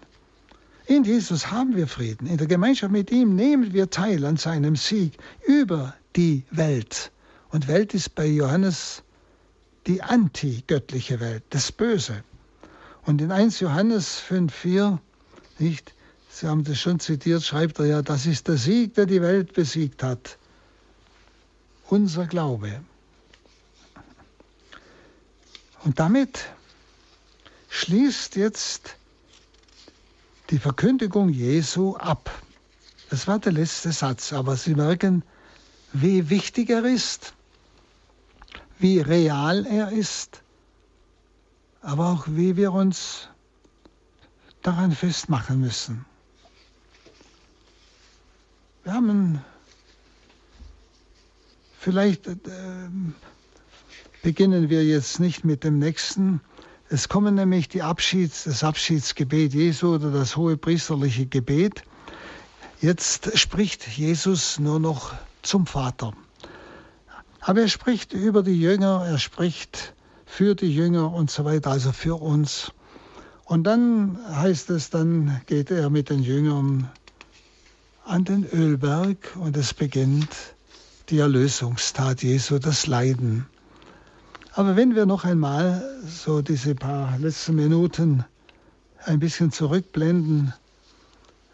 In Jesus haben wir Frieden. In der Gemeinschaft mit ihm nehmen wir teil an seinem Sieg über die Welt. Und Welt ist bei Johannes die antigöttliche Welt, das Böse. Und in 1 Johannes 5,4, nicht, Sie haben das schon zitiert, schreibt er ja, das ist der Sieg, der die Welt besiegt hat. Unser Glaube. Und damit schließt jetzt die Verkündigung Jesu ab. Das war der letzte Satz, aber Sie merken, wie wichtig er ist wie real er ist, aber auch wie wir uns daran festmachen müssen. Wir haben vielleicht äh, beginnen wir jetzt nicht mit dem nächsten. Es kommen nämlich die Abschieds, das Abschiedsgebet Jesu oder das hohe priesterliche Gebet. Jetzt spricht Jesus nur noch zum Vater. Aber er spricht über die Jünger, er spricht für die Jünger und so weiter, also für uns. Und dann heißt es, dann geht er mit den Jüngern an den Ölberg und es beginnt die Erlösungstat Jesu, das Leiden. Aber wenn wir noch einmal so diese paar letzten Minuten ein bisschen zurückblenden,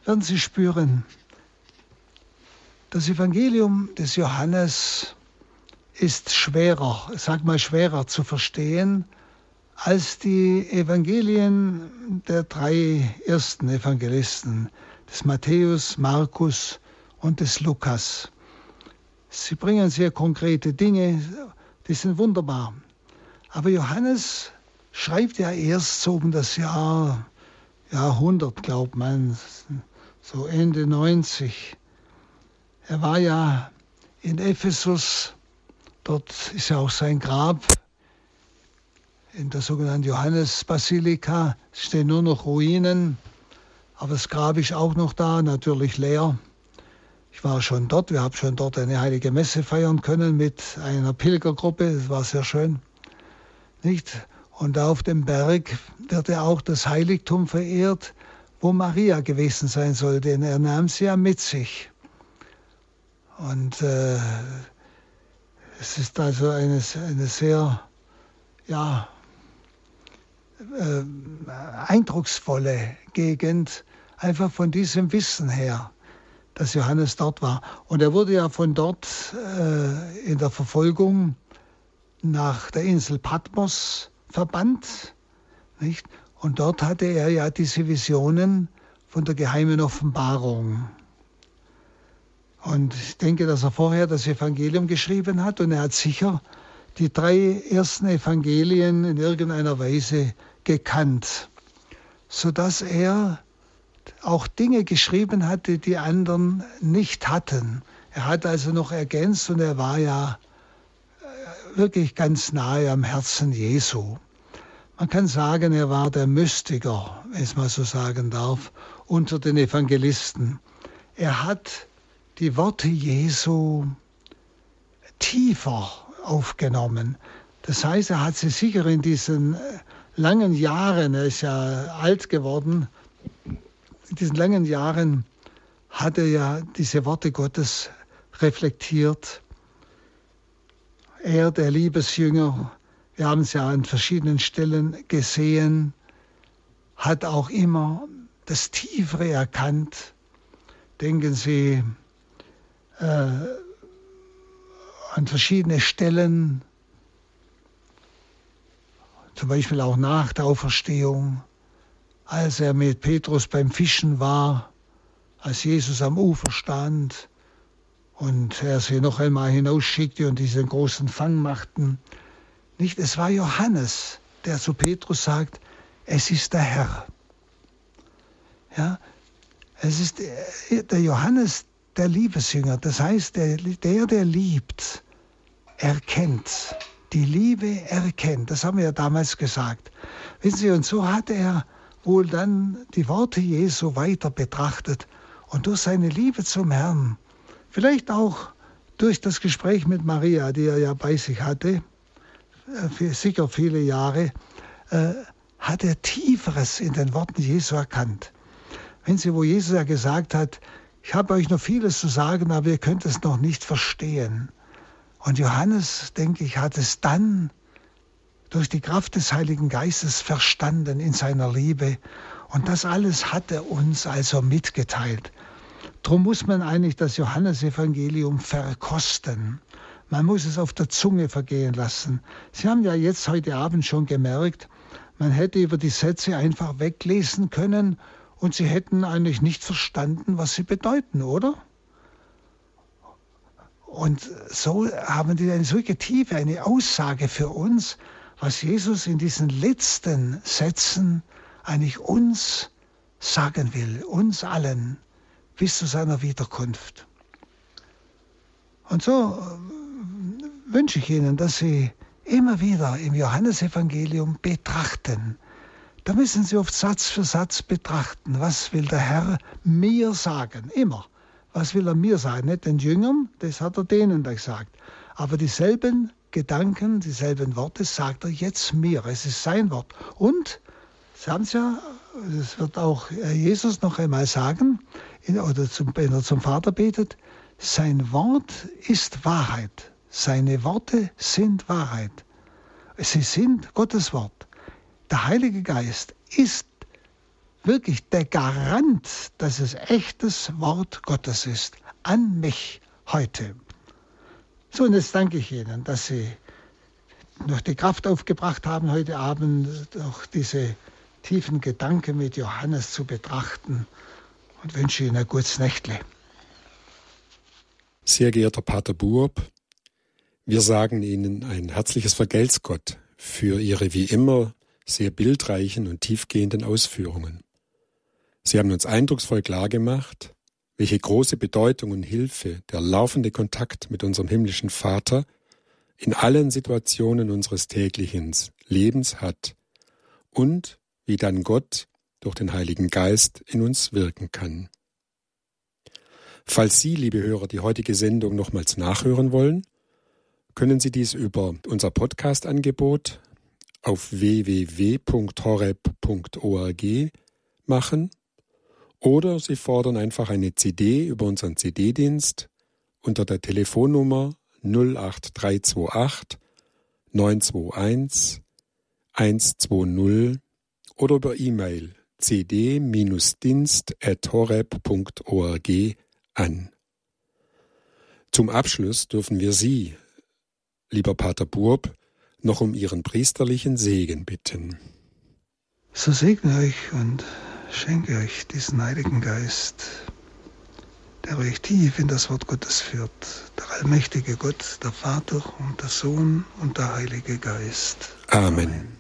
werden Sie spüren, das Evangelium des Johannes ist schwerer, sag mal schwerer zu verstehen als die Evangelien der drei ersten Evangelisten, des Matthäus, Markus und des Lukas. Sie bringen sehr konkrete Dinge, die sind wunderbar. Aber Johannes schreibt ja erst so um das Jahr Jahrhundert, glaubt man, so Ende 90. Er war ja in Ephesus Dort ist ja auch sein Grab in der sogenannten Johannesbasilika. Es stehen nur noch Ruinen, aber das Grab ist auch noch da, natürlich leer. Ich war schon dort, wir haben schon dort eine heilige Messe feiern können mit einer Pilgergruppe, das war sehr schön. Nicht? Und auf dem Berg wird ja auch das Heiligtum verehrt, wo Maria gewesen sein soll, denn er nahm sie ja mit sich. Und äh, es ist also eine, eine sehr ja, äh, eindrucksvolle Gegend, einfach von diesem Wissen her, dass Johannes dort war. Und er wurde ja von dort äh, in der Verfolgung nach der Insel Patmos verbannt. Nicht? Und dort hatte er ja diese Visionen von der geheimen Offenbarung. Und ich denke, dass er vorher das Evangelium geschrieben hat und er hat sicher die drei ersten Evangelien in irgendeiner Weise gekannt, sodass er auch Dinge geschrieben hatte, die anderen nicht hatten. Er hat also noch ergänzt und er war ja äh, wirklich ganz nahe am Herzen Jesu. Man kann sagen, er war der Mystiker, wenn ich es mal so sagen darf, unter den Evangelisten. Er hat die Worte Jesu tiefer aufgenommen. Das heißt, er hat sie sicher in diesen äh, langen Jahren, er ist ja alt geworden, in diesen langen Jahren hat er ja diese Worte Gottes reflektiert. Er, der Liebesjünger, wir haben es ja an verschiedenen Stellen gesehen, hat auch immer das Tiefere erkannt. Denken Sie äh, an verschiedene Stellen, zum Beispiel auch nach der Auferstehung, als er mit Petrus beim Fischen war, als Jesus am Ufer stand und er sie noch einmal hinausschickte und diesen großen Fang machten. Nicht, es war Johannes, der zu Petrus sagt, es ist der Herr. Ja, es ist der Johannes, der Liebesjünger. Das heißt, der, der, der liebt, erkennt. Die Liebe erkennt. Das haben wir ja damals gesagt. Wissen Sie, und so hat er wohl dann die Worte Jesu weiter betrachtet und durch seine Liebe zum Herrn, vielleicht auch durch das Gespräch mit Maria, die er ja bei sich hatte, äh, sicher viele Jahre, äh, hat er Tieferes in den Worten Jesu erkannt. Wenn Sie, wo Jesus ja gesagt hat, ich habe euch noch vieles zu sagen, aber ihr könnt es noch nicht verstehen. Und Johannes, denke ich, hat es dann durch die Kraft des Heiligen Geistes verstanden in seiner Liebe. Und das alles hat er uns also mitgeteilt. Darum muss man eigentlich das Johannesevangelium verkosten. Man muss es auf der Zunge vergehen lassen. Sie haben ja jetzt heute Abend schon gemerkt, man hätte über die Sätze einfach weglesen können und sie hätten eigentlich nicht verstanden, was sie bedeuten, oder? Und so haben die eine solche Tiefe, eine Aussage für uns, was Jesus in diesen letzten Sätzen eigentlich uns sagen will, uns allen, bis zu seiner Wiederkunft. Und so äh, wünsche ich Ihnen, dass Sie immer wieder im Johannesevangelium betrachten, da müssen Sie oft Satz für Satz betrachten, was will der Herr mir sagen, immer. Was will er mir sagen? Nicht den Jüngern, das hat er denen gesagt. Aber dieselben Gedanken, dieselben Worte sagt er jetzt mir. Es ist sein Wort. Und, Sie haben es ja, das wird auch Jesus noch einmal sagen, oder zum, wenn er zum Vater betet, sein Wort ist Wahrheit. Seine Worte sind Wahrheit. Sie sind Gottes Wort. Der Heilige Geist ist wirklich der Garant, dass es echtes Wort Gottes ist, an mich heute. So, und jetzt danke ich Ihnen, dass Sie noch die Kraft aufgebracht haben, heute Abend auch diese tiefen Gedanken mit Johannes zu betrachten und wünsche Ihnen ein gutes Nächtle. Sehr geehrter Pater Buob, wir sagen Ihnen ein herzliches Vergelt's Gott für Ihre wie immer sehr bildreichen und tiefgehenden Ausführungen. Sie haben uns eindrucksvoll klargemacht, welche große Bedeutung und Hilfe der laufende Kontakt mit unserem himmlischen Vater in allen Situationen unseres täglichen Lebens hat und wie dann Gott durch den Heiligen Geist in uns wirken kann. Falls Sie, liebe Hörer, die heutige Sendung nochmals nachhören wollen, können Sie dies über unser Podcast-Angebot auf www.horeb.org machen oder Sie fordern einfach eine CD über unseren CD-Dienst unter der Telefonnummer 08328 921 120 oder über E-Mail cd-dienst.horeb.org an. Zum Abschluss dürfen wir Sie, lieber Pater Burb, noch um Ihren priesterlichen Segen bitten. So segne euch und schenke euch diesen Heiligen Geist, der euch tief in das Wort Gottes führt, der allmächtige Gott, der Vater und der Sohn und der Heilige Geist. Amen. Amen.